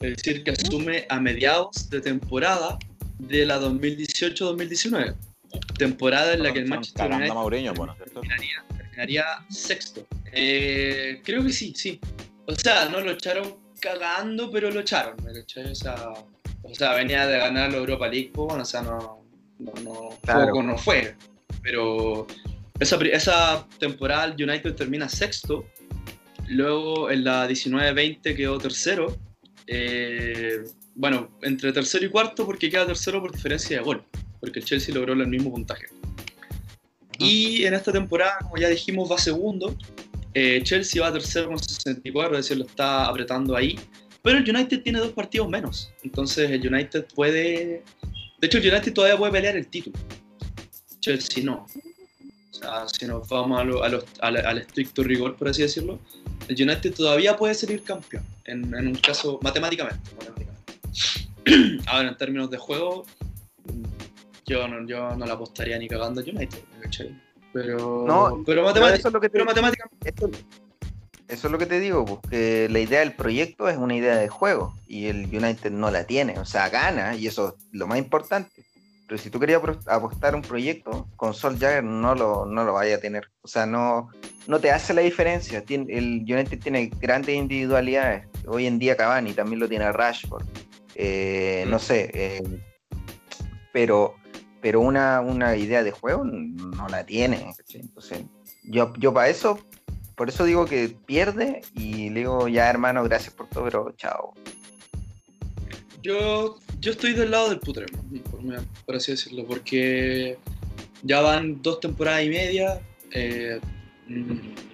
Es decir, que asume a mediados de temporada de la 2018-2019. Temporada en la que el Manchester United bueno, terminaría, terminaría sexto. Eh, creo que sí, sí. O sea, no lo echaron cagando, pero lo echaron. ¿me cachai? O sea, o sea, venía de ganar la Europa League, pues, bueno, o sea, no, no, no, Claro. poco no fue. Pero esa, esa temporada el United termina sexto. Luego en la 19-20 quedó tercero. Eh, bueno, entre tercero y cuarto porque queda tercero por diferencia de gol. Porque el Chelsea logró el mismo puntaje. Y en esta temporada, como ya dijimos, va segundo. Eh, Chelsea va tercero con 64, es decir, lo está apretando ahí. Pero el United tiene dos partidos menos. Entonces el United puede... De hecho, el United todavía puede pelear el título. Chelsea no. O sea, si nos vamos a lo- a los- al, al estricto rigor, por así decirlo, el United todavía puede salir campeón. En, en un caso, matemáticamente. matemáticamente. Ahora, en términos de juego, yo no, yo no la apostaría ni cagando United, ¿me cachai? Pero, No, pero, matemática- eso es lo que te, pero matemáticamente. eso, eso es lo que te digo, pues, que la idea del proyecto es una idea de juego y el United no la tiene, o sea, gana y eso es lo más importante, Pero si tú querías apostar un proyecto, con Sol Jagger no lo, no lo vaya a tener. O sea, no, no te hace la diferencia. el United tiene grandes individualidades. Hoy en día Cavani también lo tiene Rashford. Eh, no sé. Eh, pero pero una, una idea de juego no la tiene. Entonces, yo, yo para eso, por eso digo que pierde y le digo, ya hermano, gracias por todo, pero chao. Yo, yo estoy del lado del putre, por, así decirlo, porque ya van dos temporadas y media, eh,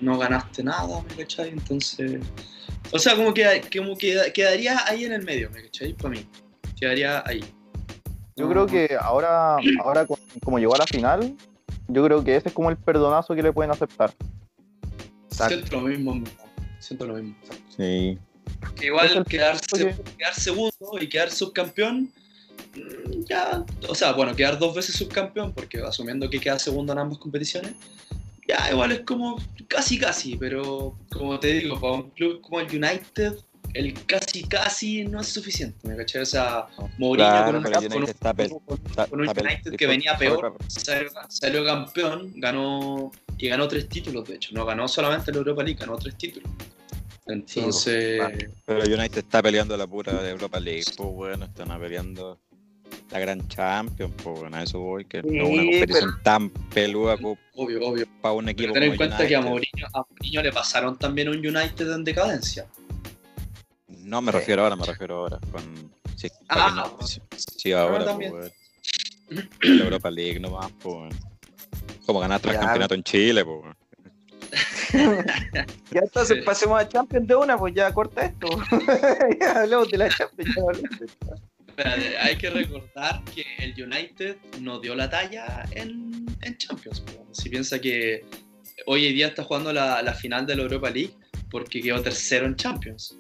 no ganaste nada, ¿me cachai? Entonces, o sea, como que, como que quedaría ahí en el medio, ¿me cachai? Para mí, quedaría ahí. Yo creo que ahora, ahora como llegó a la final, yo creo que ese es como el perdonazo que le pueden aceptar. Siento lo mismo, siento lo mismo. Sí. Que igual quedar, quedar segundo y quedar subcampeón, mm, ya, o sea, bueno, quedar dos veces subcampeón, porque asumiendo que queda segundo en ambas competiciones, ya igual es como casi casi, pero como te digo, para un club como el United, el casi casi no es suficiente, ¿me caché? O sea, Mourinho con, un, United que venía peor, salió, campeón, ganó y ganó tres títulos, de hecho, no ganó solamente la Europa League, ganó tres títulos. Entonces. Pero United está peleando la pura de Europa League, pues bueno, están peleando la gran Champions, pues bueno, a eso voy, que no es una competición tan peluda pues, obvio, obvio. para un equipo. Pero ten en cuenta que a Mourinho, a Mourinho le pasaron también un United en decadencia. No, me refiero ahora, me refiero ahora. Con, sí, ah, sí, ahora, pues, la Europa League nomás, pues. Como ganaste el campeonato en Chile, pues. ya entonces pasemos a Champions de una, pues ya corta esto. ya hablamos de la Champions. hay que recordar que el United no dio la talla en, en Champions. Si piensa que hoy en día está jugando la, la, final de la Europa League porque quedó tercero en Champions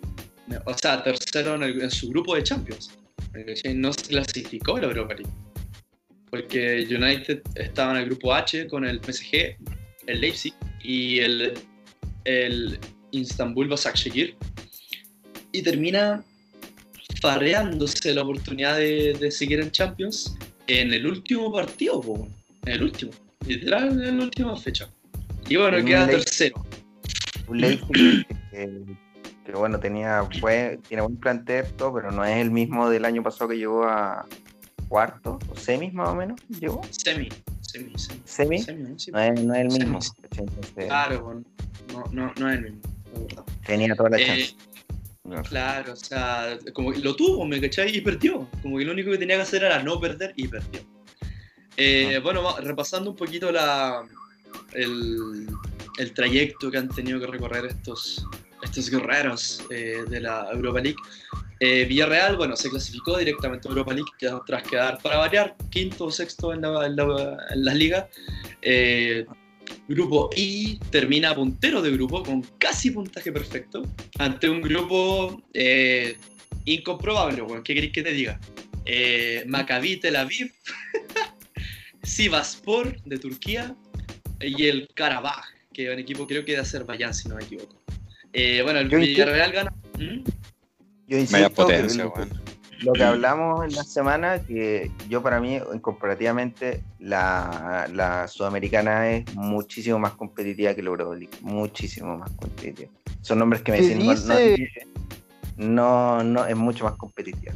o sea, tercero en, su grupo de Champions. No se clasificó la Europa League. Porque United estaba en el grupo H con el PSG, el Leipzig y el, el Istanbul Başakşehir. Y termina farreándose la oportunidad de, seguir en Champions en el último partido, en el último, literal en la última fecha. Y bueno, queda tercero. Un Leipzig que bueno, tenía tiene buen plantel, pero no es el mismo del año pasado que llegó a cuarto o semis más o menos, llegó. Semi, semi, semi. ¿Semi? no, es, no, es, el mismo. claro, no, no, no es el mismo, Tenía toda la eh, chance. Claro, o sea, como que lo tuvo, ¿me cachai? Y perdió. Como que lo único que tenía que hacer era no perder y perdió. Eh, bueno, repasando un poquito la, el, el trayecto que han tenido que recorrer estos, estos guerreros eh, de la Europa League. Eh, Villarreal, bueno, se clasificó directamente a Europa League tras quedar, para variar, quinto o sexto en la, en liga. Eh, grupo I termina puntero de grupo con casi puntaje perfecto ante un grupo incomprobable. ¿Qué queréis que te diga? Maccabi Tel Aviv, Sivaspor de Turquía y el Karabaj, que es un equipo creo que de Azerbaiyán, si no me equivoco. Eh, bueno, el Villarreal gana. ¿Mm? Yo insisto que lo, que hablamos en la semana, que yo para mí, comparativamente, la, la sudamericana es muchísimo más competitiva que la Europa Muchísimo más competitiva. Son nombres que me dicen. No, no, es mucho más competitiva.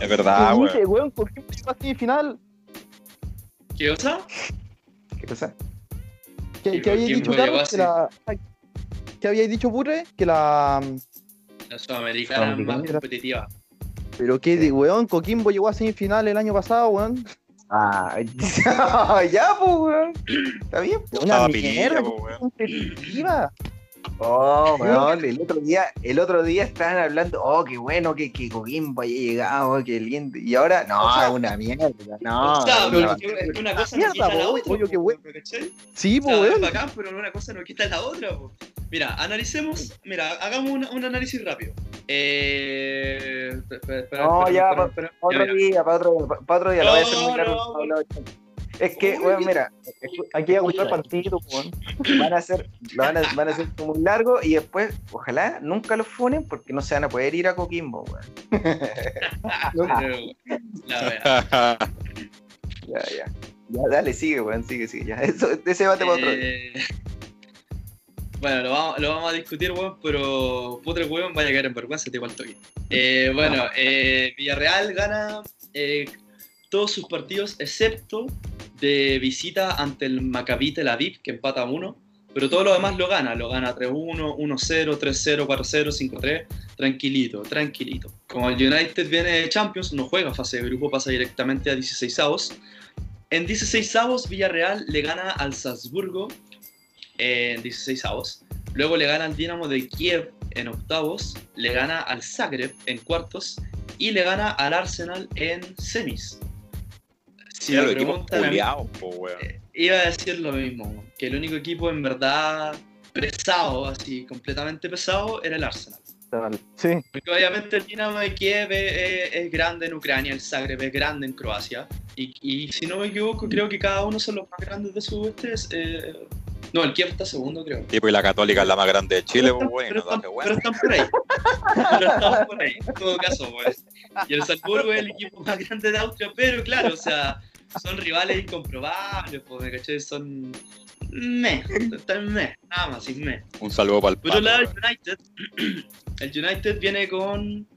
Es verdad, weón. ¿Por qué llegó final? ¿Qué cosa? ¿Qué cosa? ¿Qué, ¿qué había dicho Carlos? La... ¿Qué habíais dicho, Burre? Que la. La Sudamericana es más competitiva. Pero qué, de, weón, Coquimbo llegó a semifinal el año pasado, weón. Ah, ya, pues, weón. Está bien, pues. Una mierda, pues, competitiva. Oh, weón, el otro día, el otro día estaban hablando, oh, qué bueno que, que Coquimbo haya llegado, oh, qué lindo. Y ahora, no, una mierda. No, o sea, una, es una cosa no quita la otra. Sí, pues, weón. bacán, pero una cosa no quita la otra, pues. Mira, analicemos, mira, hagamos un, un análisis rápido. Eh, no, ya, para, otro día, para otro, para otro día, lo voy a hacer muy largo. Es que, bueno, mira, aquí hay a gustar partido, van a ser, van a, van a ser muy largo y después, ojalá nunca los funen porque no se van a poder ir a Coquimbo, weón. Ya, ya. Ya, dale, sigue, weón, sigue, sigue. Ya. Eso, ese debate para otro. Eh, bueno, lo vamos, lo vamos, a discutir, weón, pero putre weón vaya a caer en vergüenza, te igual toque. Eh, bueno, eh, Villarreal gana eh, todos sus partidos, excepto de visita ante el Maccabi Tel Aviv, que empata a 1. Pero todo lo demás lo gana, lo gana 3-1, 1-0, 3-0, 4-0, 5-3, tranquilito, tranquilito. Como el United viene de Champions, no juega fase de grupo, pasa directamente a 16 avos. En 16 avos, Villarreal le gana al Salzburgo en 16 avos. Luego le gana al Dinamo de Kiev en octavos, le gana al Zagreb en cuartos y le gana al Arsenal en semis. Si me preguntan, eh, iba a decir lo mismo, que el único equipo en verdad pesado, así completamente pesado, era el Arsenal. Sí. Porque obviamente el Dinamo de Kiev es, grande en Ucrania, el Zagreb es grande en Croacia. Y, si no me equivoco, creo que cada uno son los más grandes de su este. Eh, no, el Kiev está segundo, creo. Sí, pues la Católica es la más grande de Chile, pues, bueno, pero, están, por ahí. pero están por ahí, en todo caso, pues. Y el Salzburgo es el equipo más grande de Austria, pero claro, o sea, son rivales incomprobables, pues, ¿me caché? Son. Me, están me, nada más, sin me. Un saludo para el Pero el United, el United viene con,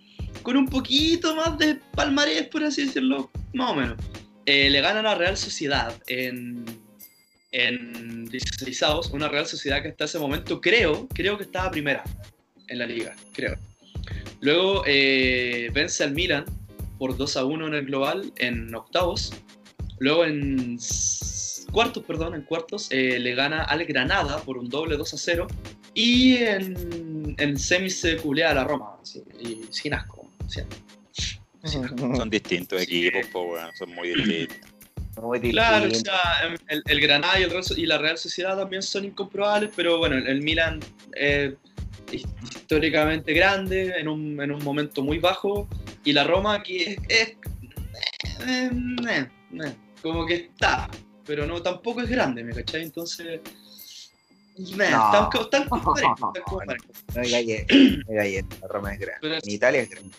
con un poquito más de palmarés, por así decirlo, más o menos. Eh, le ganan a Real Sociedad en en 16 una Real Sociedad que hasta ese momento creo, creo que estaba primera en la liga, creo. Luego eh, vence al Milan por 2 a 1 en el global en octavos. Luego en cuartos, perdón, en cuartos eh, le gana al Granada por un doble 2 a 0. Y en, en semis se culea a la Roma, y sin asco. Son distintos equipos, son muy distintos. Claro, o sea, el, el Granada y, el y la Real Sociedad también son incomprobables, pero bueno, el, Milan es históricamente grande, en un, en un, momento muy bajo, y la Roma aquí es, es eh, eh, eh, como que está, pero no tampoco es grande, ¿me cachai? Entonces, no, están, están, como No, no, la Roma es grande. en Italia es grande.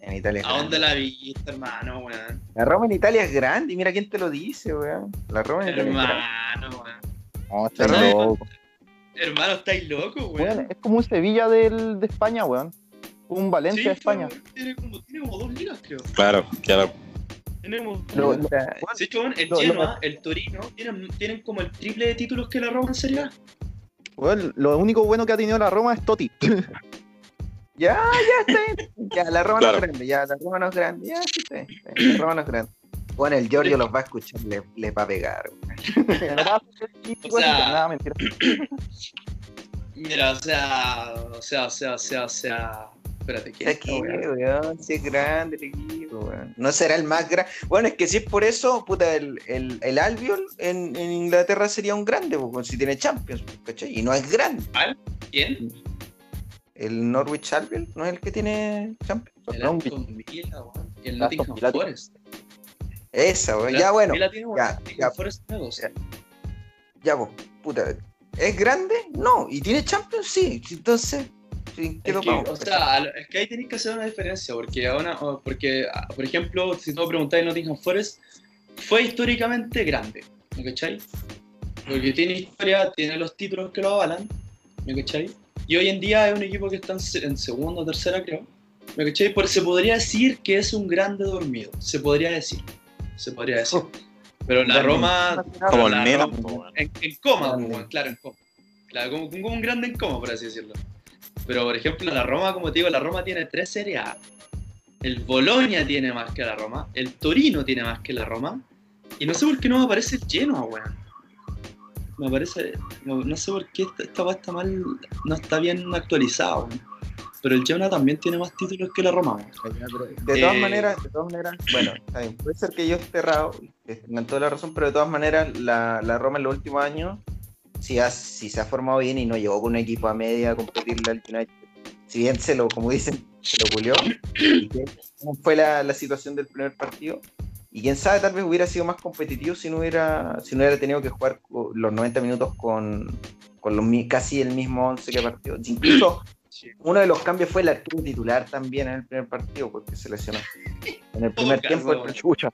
En Italia ¿A dónde la viste, hermano, weón? La Roma en Italia es grande, y mira quién te lo dice, weón. La Roma en Italia Hermano, weón. No, estáis loco. Hermano, estáis loco, weón. Es como un Sevilla del, de España, weón. Un Valencia de España. Tiene como, tiene como dos ligas, creo. Claro, claro. Tenemos. Lo, lo, sí, el Genoa, el Torino, tienen, tienen como el triple de títulos que la Roma en Serie A. Bueno, lo único bueno que ha tenido la Roma es Totti. Ya, ya está. Ya, la Roma no es grande, ya, la Roma no es grande, ya, sí, La Roma no es grande. Bueno, el Giorgio los va a escuchar, le, le va a pegar. o sea, mentira. Mira, o sea, o sea, o sea, o sea, o sea. Espérate, ¿qué es aquí, weón? Si es grande el equipo, weón. No será el más grande. Bueno, es que si es por eso, puta, el, el, el Albion en, en, Inglaterra sería un grande, porque si tiene Champions, ¿cachai? Y no es grande. ¿Quién? El Norwich Albion, ¿no es el que tiene Champions? El Aston Villa, y el Nottingham Forest. Esa, weón. Ya, bueno. ya, ya, Forest ya, ya, vos, puta. ¿Es grande? No. ¿Y tiene Champions? Sí. Entonces, sí, es que, O sea, es que ahí tenéis que hacer una diferencia, porque, ahora, porque ah, por ejemplo, si tú preguntáis Nottingham Forest, fue históricamente grande, ¿me cachai? Porque tiene historia, tiene los títulos que lo avalan, ¿me cachai? Y hoy en día es un equipo que está en segunda o tercera, creo. ¿Me cachai? se podría decir que es un grande dormido. Se podría decir. Se podría decir. Oh. Pero la Roma. Como el Milan. En, coma, claro, en coma. Claro, como, como, un grande en coma, por así decirlo. Pero por ejemplo, la Roma, como te digo, la Roma tiene tres Serie A. El Bolonia tiene más que la Roma. El Torino tiene más que la Roma. Y no sé por qué no me aparece el Genoa, weón me parece, no, sé por qué esta, está mal, no está bien actualizado. Pero el Genoa también tiene más títulos que la Roma. De todas eh, maneras, de todas maneras, bueno, puede ser que yo esté errado, tengan toda la razón, pero de todas maneras la, la Roma en los últimos años, si, si se ha formado bien y no llegó con un equipo a media a competirle al United, si bien se lo, como dicen, se lo culió, ¿cómo fue la, la situación del primer partido? Y quién sabe, tal vez hubiera sido más competitivo si no hubiera, si no hubiera tenido que jugar los 90 minutos con, con los, casi el mismo 11 que partido. Incluso uno de los cambios fue el arquero titular también en el primer partido, porque se lesionó. En el primer tiempo, chucha.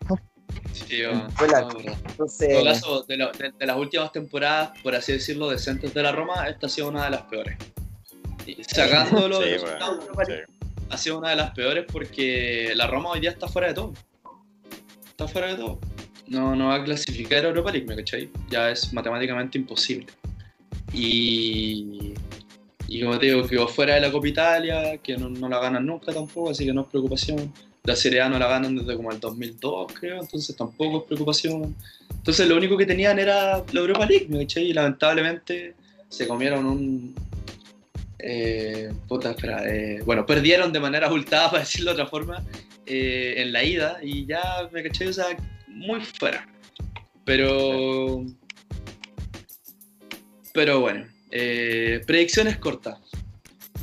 Sí, fue la, Entonces... En todo caso, de, de, las últimas temporadas, por así decirlo, decentes de la Roma, esta ha sido una de las peores. Y sacándolo sí, ha sido una de las peores porque la Roma hoy día está fuera de todo. Está fuera de todo. No, no va a clasificar a Europa League, ¿me cachai? Ya es matemáticamente imposible. Y, y como te digo, quedó fuera de la Copa Italia, que no, la ganan nunca tampoco, así que no es preocupación. La Serie A no la ganan desde como el 2002, creo, entonces tampoco es preocupación. Entonces lo único que tenían era la Europa League, ¿me Y lamentablemente se comieron un... Eh, puta, espera, eh, bueno, perdieron de manera abultada, para decirlo de otra forma, eh, en la ida y ya, ¿me caché? O sea, muy fuera. Pero... Pero bueno, predicciones cortas.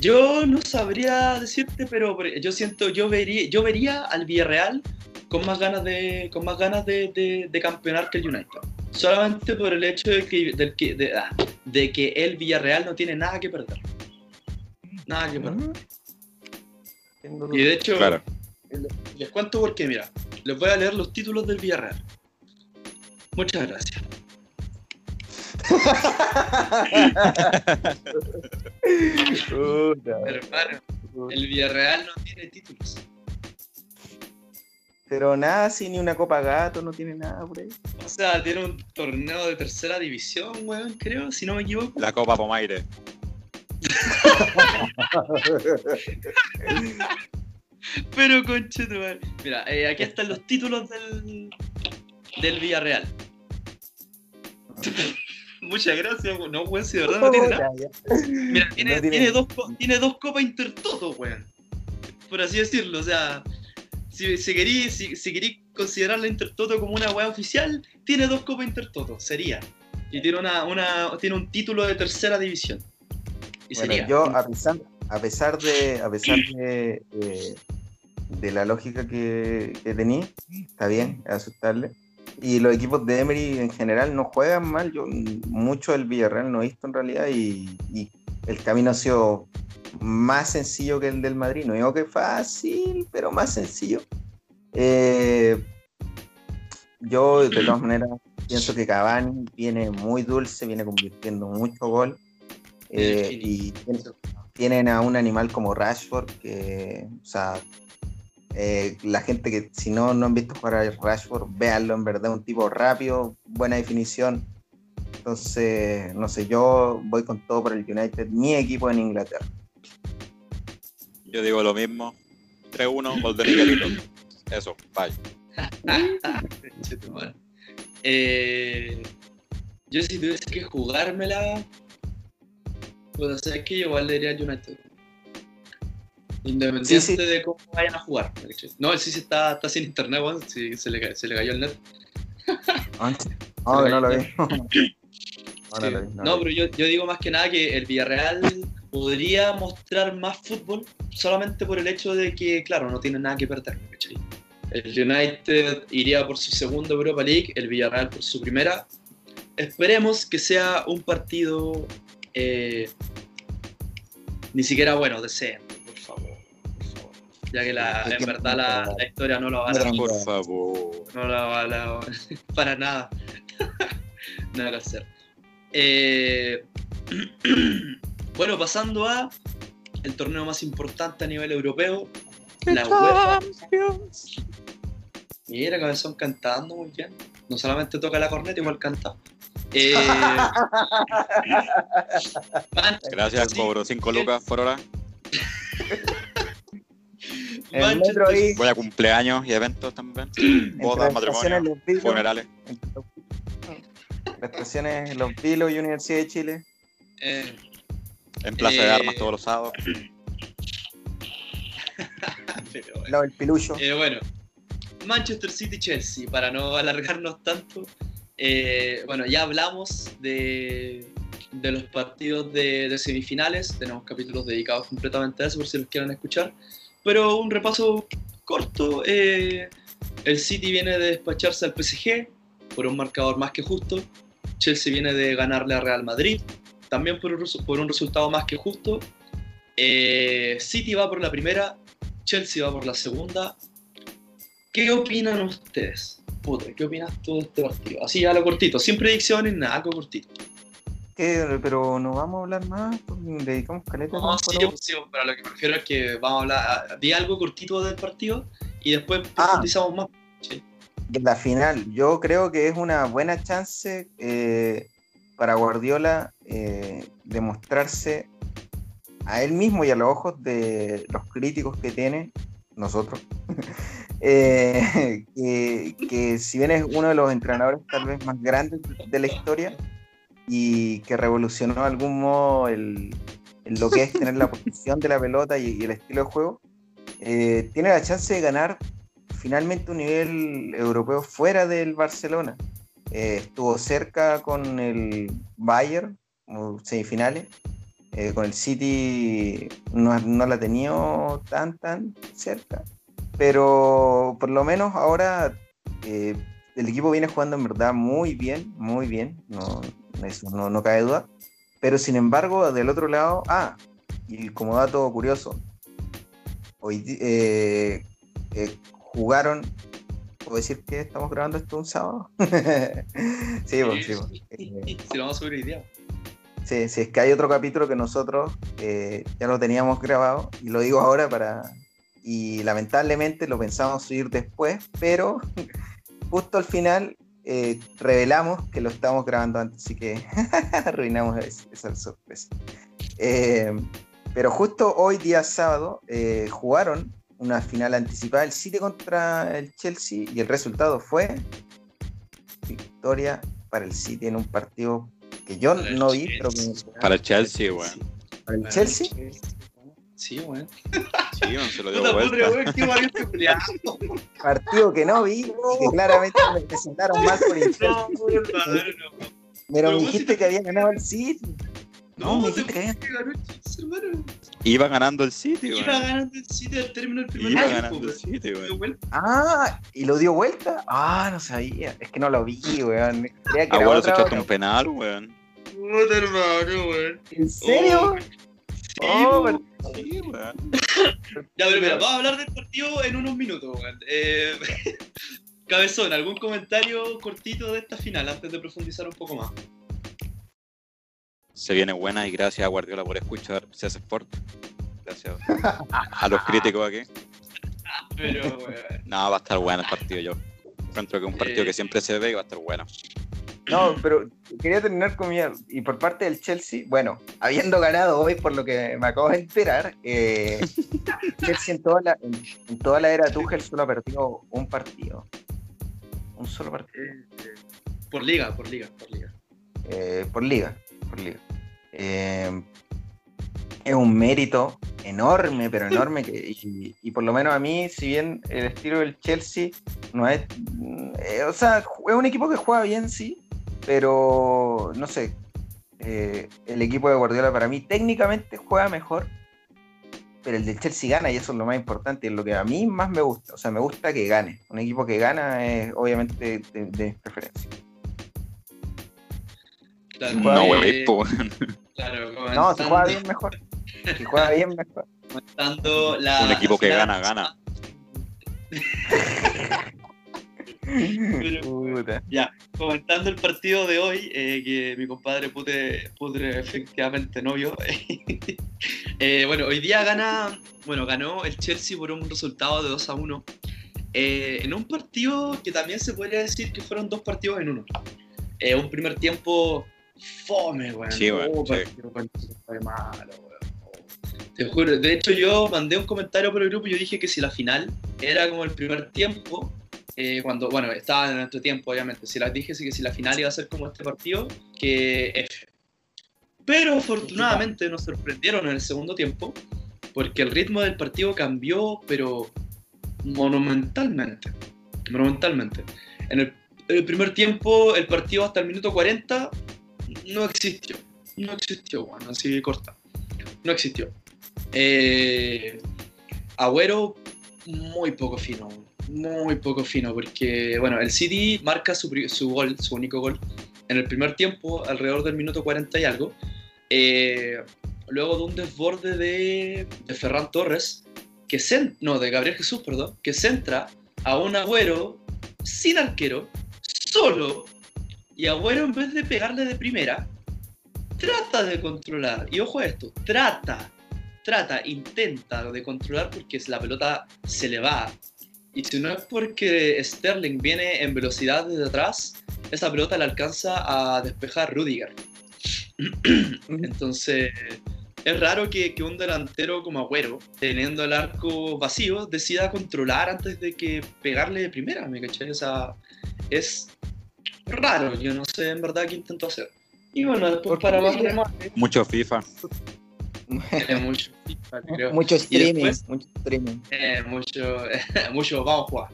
Yo no sabría decirte, pero yo siento, yo vería, yo vería al Villarreal con más ganas de, con más ganas de, de, campeonar que el United. Solamente por el hecho de que, de, ah, de, que el Villarreal no tiene nada que perder. Nada que perder. Y de hecho, les cuento por qué, mira, les voy a leer los títulos del Villarreal. Muchas gracias. Hermano, el Villarreal no tiene títulos. Pero nada, si ni una Copa Gato, no tiene nada por ahí. O sea, tiene un torneo de tercera división, weón, creo, si no me equivoco. La Copa Pomaire. Pero conche Mira, eh, aquí están los títulos del, del Villarreal. Muchas gracias, no, weón, si de verdad no tiene nada. Mira, tiene, tiene... dos, tiene dos copas Intertoto, weón. Por así decirlo, o sea, si, si queréis si, considerar la Intertoto como una weá oficial, tiene dos copas Intertoto, sería. Y tiene, una, una, tiene un título de tercera división. Y sería. Yo, a pesar, a pesar de, a pesar de, eh, de la lógica que, que tenía, está bien, aceptable y los equipos de Emery en general no juegan mal. Yo mucho del Villarreal no he visto en realidad y, el camino ha sido más sencillo que el del Madrid. No digo que fácil, pero más sencillo. Eh, yo de todas maneras pienso que Cavani viene muy dulce, viene convirtiendo mucho gol. Eh, y tienen a un animal como Rashford que, o sea, eh, la gente que si no, no han visto jugar a Rashford, véanlo, en verdad, un tipo rápido, buena definición. Entonces, no sé, yo voy con todo por el United, mi equipo en Inglaterra. Yo digo lo mismo. 3-1, gol de Miguelito. Eso, bye. eh, yo si tuviese que jugármela, pues sé que yo igual le diría United. Independiente de cómo vayan a jugar. No, el sí está, está sin internet, weón. Sí, se, le, se le cayó el net. Ah, no, no lo vi. No, pero yo, yo, digo más que nada que el Villarreal podría mostrar más fútbol solamente por el hecho de que, claro, no tiene nada que perder. El United iría por su segunda Europa League, el Villarreal por su primera. Esperemos que sea un partido eh, ni siquiera bueno, deseen ya que la, en verdad la, la, historia no lo va a dar. Por favor. No la va a para nada. nada que hacer. Eh, bueno, pasando a el torneo más importante a nivel europeo, la UEFA. Mira, Cabezón cantando muy bien. No solamente toca la corneta, igual canta. Eh, Gracias, cobro 5 lucas por hora. Voy a cumpleaños y eventos también. Bodas, matrimonios, funerales. Prestaciones en Los Vilos y Universidad de Chile. Eh, en Plaza de Armas eh, todos los sábados. No, el pilucho. Eh, bueno, Manchester City-Chelsea, para no alargarnos tanto. bueno, ya hablamos de, de los partidos de, de, semifinales. Tenemos capítulos dedicados completamente a eso, por si los quieren escuchar. Pero un repaso corto. Eh, el City viene de despacharse al PSG por un marcador más que justo. Chelsea viene de ganarle a Real Madrid también por un, por un resultado más que justo. Eh, City va por la primera, Chelsea va por la segunda. ¿Qué opinan ustedes? puta, ¿qué opinas tú de este partido? Así lo cortito, sin predicciones, nada, algo cortito. ¿Qué? Pero no vamos a hablar más, pues, dedicamos caleta. No, sí, pues, sí, pero lo que me refiero es que vamos a hablar, di algo cortito del partido y después ah. profundizamos más. Sí. La final, yo creo que es una buena chance eh, para Guardiola eh, demostrarse a él mismo y a los ojos de los críticos que tiene, nosotros, eh, que, si bien es uno de los entrenadores tal vez más grandes de la historia y que revolucionó de algún modo el, lo que es tener la posición de la pelota y, el estilo de juego, eh, tiene la chance de ganar finalmente un nivel europeo fuera del Barcelona. Eh, estuvo cerca con el Bayern, semifinales, eh, con el City no, no la ha tenido tan, tan cerca. Pero por lo menos ahora eh, el equipo viene jugando en verdad muy bien, muy bien. No, eso no, no cabe duda. Pero sin embargo, del otro lado, ah, y como dato curioso, hoy eh, jugaron ¿Puedo decir que estamos grabando esto un sábado? sí, pues, sí. Pues. Sí, vamos a subir hoy día. Sí, sí, es que hay otro capítulo que nosotros eh, ya lo teníamos grabado y lo digo ahora para... Y lamentablemente lo pensamos subir después, pero justo al final eh, revelamos que lo estamos grabando antes, así que arruinamos esa sorpresa. Eh, pero justo hoy, día sábado, jugaron una final anticipada el City contra el Chelsea y el resultado fue victoria para el City en un partido que yo no vi, pero Para el Chelsea, weón. ¿Para el Chelsea? Sí, weón. Sí, weón, se lo dio vuelta. Partido que no vi que claramente me presentaron mal por el No, Pero me dijiste que había ganado el City. No, me dijiste que había ganado hermano. Iba ganando el City, weón. Iba ganando el City al término del primer Iba ganando el City, weón. Ah, ¿y lo dio vuelta? Ah, no sabía. Es que no lo vi, weón. Ahora se echaste un penal, weón. Puta hermano, weón. ¿En serio? Oh, sí, weón. Ya, pero mira, vamos a hablar del partido en unos minutos, weón. Eh, Cabezón, ¿algún comentario cortito de esta final antes de profundizar un poco más? Se viene buena y gracias a Guardiola por escuchar se hace Sport. Gracias a, los críticos aquí. Pero, weón. No, va a estar bueno el partido yo. Encuentro que es un partido que siempre se ve y va a estar bueno. No, pero quería terminar con mi. Y por parte del Chelsea, bueno, habiendo ganado hoy, por lo que me acabo de enterar, eh, Chelsea en toda, la, en, toda la era Tuchel solo ha perdido un partido. Un solo partido. Eh, por liga, por liga, por liga. Eh, por liga, por liga. es un mérito enorme, pero enorme, que, y, por lo menos a mí, si bien el estilo del Chelsea no es, o sea, es un equipo que juega bien, sí, pero no sé, eh, el equipo de Guardiola para mí técnicamente juega mejor, pero el del Chelsea gana y eso es lo más importante, es lo que a mí más me gusta, o sea, me gusta que gane, un equipo que gana es obviamente de, preferencia. no, güey, claro, no, si juega bien mejor. Si juega bien mejor. un equipo que gana, gana. ya, comentando el partido de hoy, eh, que mi compadre Putre, efectivamente no vio. Eh, bueno, hoy día gana, bueno, ganó el Chelsea por un resultado de 2 a 1. Eh, en un partido que también se podría decir que fueron dos partidos en uno. un primer tiempo fome, weón. Sí, oh, malo, Te juro, de hecho yo mandé un comentario por el grupo y yo dije que si la final era como el primer tiempo, eh, cuando, bueno, estaba en nuestro tiempo, obviamente. Si las dije, que si la final iba a ser como este partido, que F. Pero afortunadamente nos sorprendieron en el segundo tiempo, porque el ritmo del partido cambió, pero monumentalmente. Monumentalmente. En el, primer tiempo, el partido hasta el minuto 40 no existió. No existió, bueno, así corta. No existió. Eh, Agüero, muy poco fino muy poco fino, porque bueno, el City marca su, su gol, su único gol, en el primer tiempo, alrededor del minuto 40 y algo. Eh, luego de un desborde de, de Ferran Torres, que no, de Gabriel Jesús, perdón, que centra a un agüero sin arquero, solo, y Agüero en vez de pegarle de primera, trata de controlar. Y ojo a esto, trata, trata, intenta de controlar porque la pelota se le va. Y si no es porque Sterling viene en velocidad desde atrás, esa pelota le alcanza a despejar Rudiger. Entonces, es raro que, un delantero como Agüero, teniendo el arco vacío, decida controlar antes de que pegarle de primera, ¿me caché? O sea, es raro, yo no sé en verdad qué intentó hacer. Y bueno, después para más remate. Mucho FIFA. mucho FIFA, creo. Mucho streaming. mucho streaming. Eh, mucho, mucho, vamos a jugar.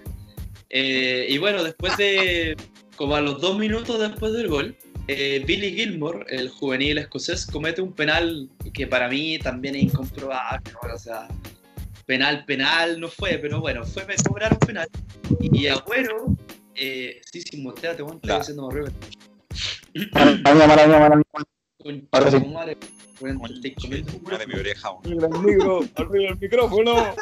Eh, y bueno, después de, como a los dos minutos después del gol, eh, Billy Gilmore, el juvenil escocés, comete un penal que para mí también es incomprobable. O sea, penal, penal no fue, pero bueno, fue cobrar un penal. Y Agüero, eh, sí, sí, Juan, estoy haciendo horrible. Maravilloso. Madre, de mi oreja. Arriba el micrófono.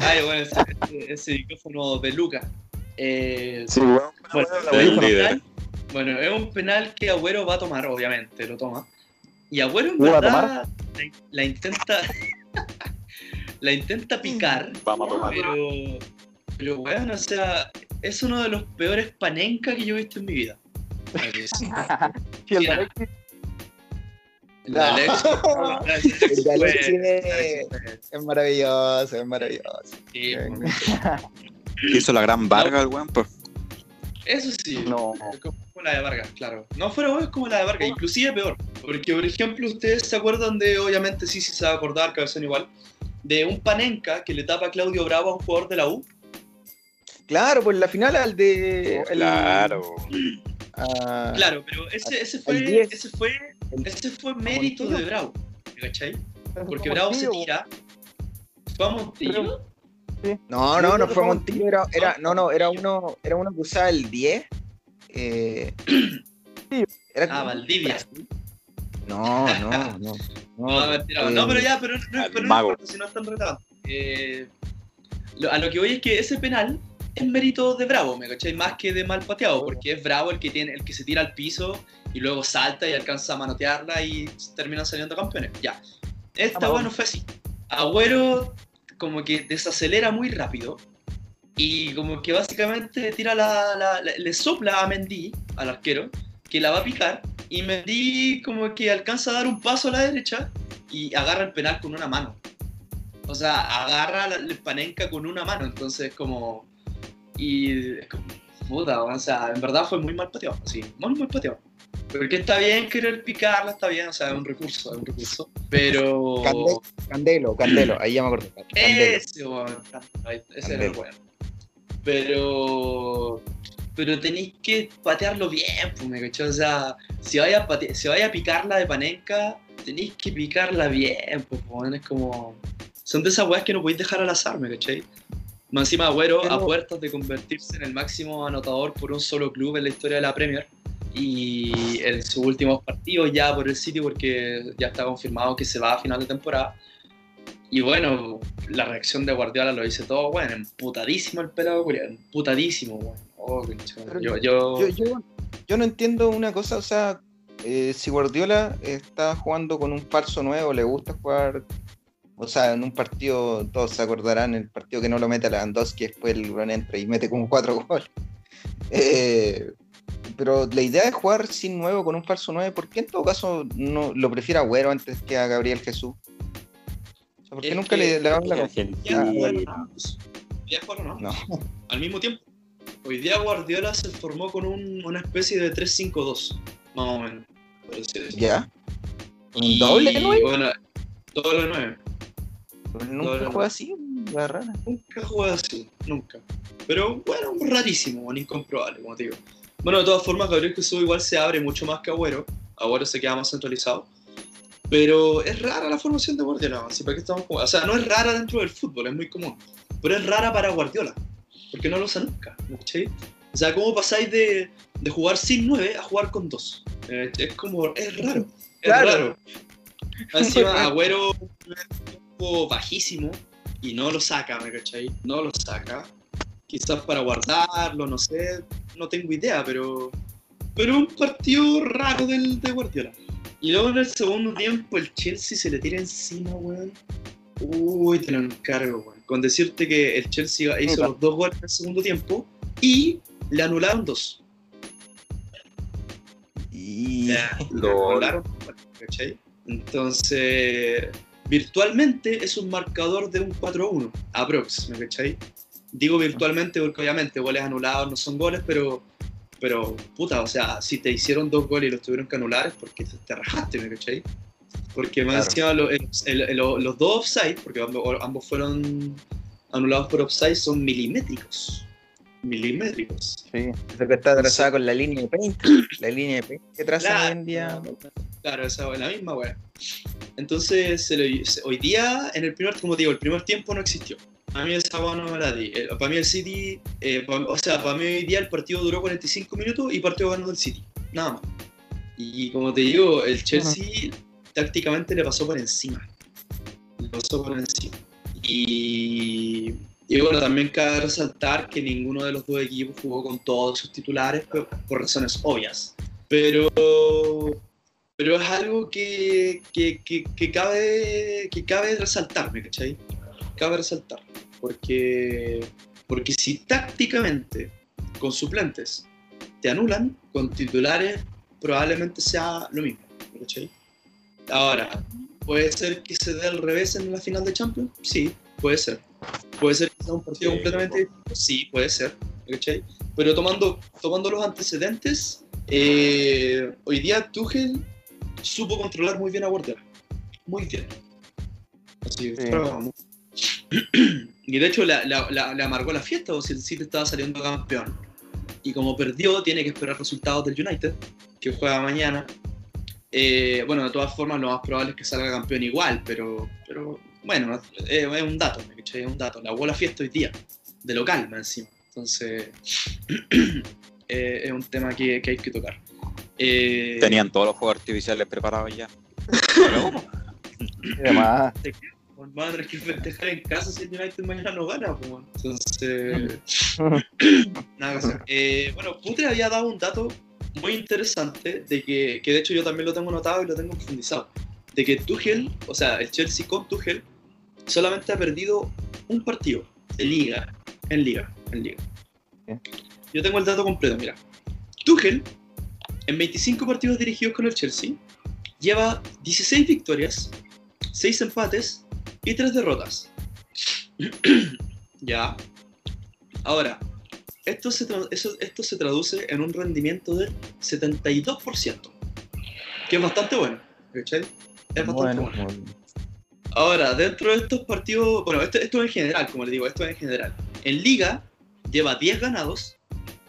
Ay, bueno, ese, ese, micrófono de Luca. Eh, sí, bueno, bueno, bueno, bueno bueno, es un penal que Agüero va a tomar, obviamente, lo toma. Y Agüero en verdad la, intenta. la intenta picar. Vamos a tomar. Pero. Pero bueno, o sea, es uno de los peores panenka que yo he visto en mi vida. ¿Y el de El de es maravilloso, es maravilloso. Sí, Hizo la gran Varga el weón, pues. Eso sí. No. Como la de Vargas, claro. No fuera es como la de Vargas, inclusive peor. Porque, por ejemplo, ustedes se acuerdan de, obviamente sí, sí se va a acordar, son igual, de un Panenka que le tapa a Claudio Bravo a un jugador de la U. Claro, pues la final al de. claro. claro, pero ese, ese fue, ese fue, ese fue mérito de Bravo. ¿Cachai? Porque Bravo se tira. ¿Fue a Montillo? No, no, no fue Montillo, era, era, no, no, era uno, era uno que usaba el 10. Eh, era ah, Valdivia. No, no, no. No, no, mentira, no pero ya, pero, no, pero no si no están retados. Eh, a lo que voy es que ese penal es mérito de Bravo, ¿me cachai? Más que de mal pateado, porque es Bravo el que tiene, el que se tira al piso y luego salta y alcanza a manotearla y terminan saliendo campeones. Ya. Esta bueno fue así. Agüero como que desacelera muy rápido y como que básicamente tira la, le sopla a Mendy, al arquero, que la va a picar y Mendy como que alcanza a dar un paso a la derecha y agarra el penal con una mano. O sea, agarra la, panenca con una mano, entonces como... Y puta, o sea, en verdad fue muy mal pateado, sí, muy mal pateado. Porque está bien querer picarla, está bien, o sea, es un recurso, es un recurso. Pero. Candelo, Candelo, ahí ya me acordé. Ese, bueno, ese era el bueno. Pero. Pero tenéis que patearlo bien, pues, me cachó. O sea, si vaya, a si vaya a picarla de panenca, tenéis que picarla bien, pues, bueno, es como. Son de esas weas que no podéis dejar al azar, me cachai. Más encima, Agüero a puertas de convertirse en el máximo anotador por un solo club en la historia de la Premier y en sus últimos partidos ya por el sitio porque ya está confirmado que se va a final de temporada. Y bueno, la reacción de Guardiola lo dice todo, bueno, emputadísimo el pelado, emputadísimo, bueno. Oh, yo, yo... Yo, no entiendo una cosa, o sea, eh, si Guardiola está jugando con un falso nuevo, le gusta jugar, o sea, en un partido, todos se acordarán, el partido que no lo mete a Lewandowski, después el Gran entra y mete como cuatro goles. Eh, pero la idea de jugar sin nuevo con un falso 9, ¿por qué en todo caso no lo prefiere a Güero antes que a Gabriel Jesús? ¿Por qué nunca le, le damos la confianza? no? no. Al mismo tiempo. Hoy día Guardiola se formó con un, una especie de 3-5-2, más o menos. ¿Ya? ¿Un doble 9? Bueno, doble 9. Nunca juega así, la rara. Nunca juega así, nunca. Pero bueno, rarísimo, incomprobable, como te digo. Bueno, de todas formas, Gabriel Jesús igual se abre mucho más que Agüero. Agüero se queda más centralizado. Pero es rara la formación de Guardiola. ¿para qué estamos O sea, no es rara dentro del fútbol, es muy común. Pero es rara para Guardiola. Porque no lo usa nunca. O sea, ¿cómo pasáis de, de, jugar sin nueve a jugar con dos? Eh, es como, es raro. Es raro. Encima, Agüero poco bajísimo y no lo saca, ¿me cachai? No lo saca quizás para guardarlo, no sé, no tengo idea, pero, pero un partido raro del, de Guardiola. Y luego en el segundo tiempo el Chelsea se le tira encima, weón. Uy, te lo encargo, weón. Con decirte que el Chelsea hizo los dos goles en el segundo tiempo y le anularon dos. Y lo anularon, ¿cachai? Entonces, virtualmente es un marcador de un 4-1, aprox, ¿me cachai? Digo virtualmente porque obviamente goles anulados no son goles, pero, pero puta, o sea, si te hicieron dos goles y los tuvieron que anular es porque te, rajaste, ¿me cachai? Porque más encima los dos offside, porque ambos, fueron anulados por offside, son milimétricos milimétricos. Sí, eso que está trazada con la línea de paint, la línea de paint que traza hoy en día. Claro, esa es la misma weá. Entonces, hoy día, en el primer, como digo, el primer tiempo no existió. A mí esa no me la di. Eh, para mí el City, eh, o sea, para mí hoy día el partido duró 45 minutos y partido ganó el City. Nada más. Y como te digo, el Chelsea tácticamente le pasó por encima. Le pasó por encima. Y y bueno, también cabe resaltar que ninguno de los dos equipos jugó con todos sus titulares por, razones obvias. Pero, pero es algo que, que, que, cabe, que cabe resaltar, ¿me cachai? Cabe resaltar. Porque, porque si tácticamente con suplentes te anulan, con titulares probablemente sea lo mismo, ¿me cachai? Ahora, ¿puede ser que se dé al revés en la final de Champions? Sí, puede ser Puede ser que sea un partido completamente distinto, sí, puede ser, Pero tomando, tomando los antecedentes, eh, hoy día Tuchel supo controlar muy bien a Guardiola. Muy bien. Así, Y de hecho le amargó la fiesta, o si el City estaba saliendo campeón. Y como perdió, tiene que esperar resultados del United, que juega mañana. Eh, bueno, de todas formas, lo más probable es que salga campeón igual, pero, pero bueno, es, un dato, Es un dato. La bola fiesta hoy día, de local más encima. Entonces, eh, es un tema que, que hay que tocar. Eh, Tenían todos los juegos artificiales preparados ya. Además. Van a tener que festejar en casa si el United mañana no gana. Pues, Entonces, nada eh, bueno, Putre había dado un dato muy interesante de que, que de hecho yo también lo tengo notado y lo tengo profundizado de que Tuchel, o sea, el Chelsea con Tuchel, solamente ha perdido un partido de liga, en liga, en liga. Yo tengo el dato completo, mira. Tuchel, en 25 partidos dirigidos con el Chelsea, lleva 16 victorias, 6 empates y 3 derrotas. ya. Ahora, esto se, esto se traduce en un rendimiento del 72%, que es bastante bueno. Es bastante bueno. Ahora, dentro de estos partidos, bueno, esto, esto en general, como les digo, esto en general. En Liga lleva 10 ganados,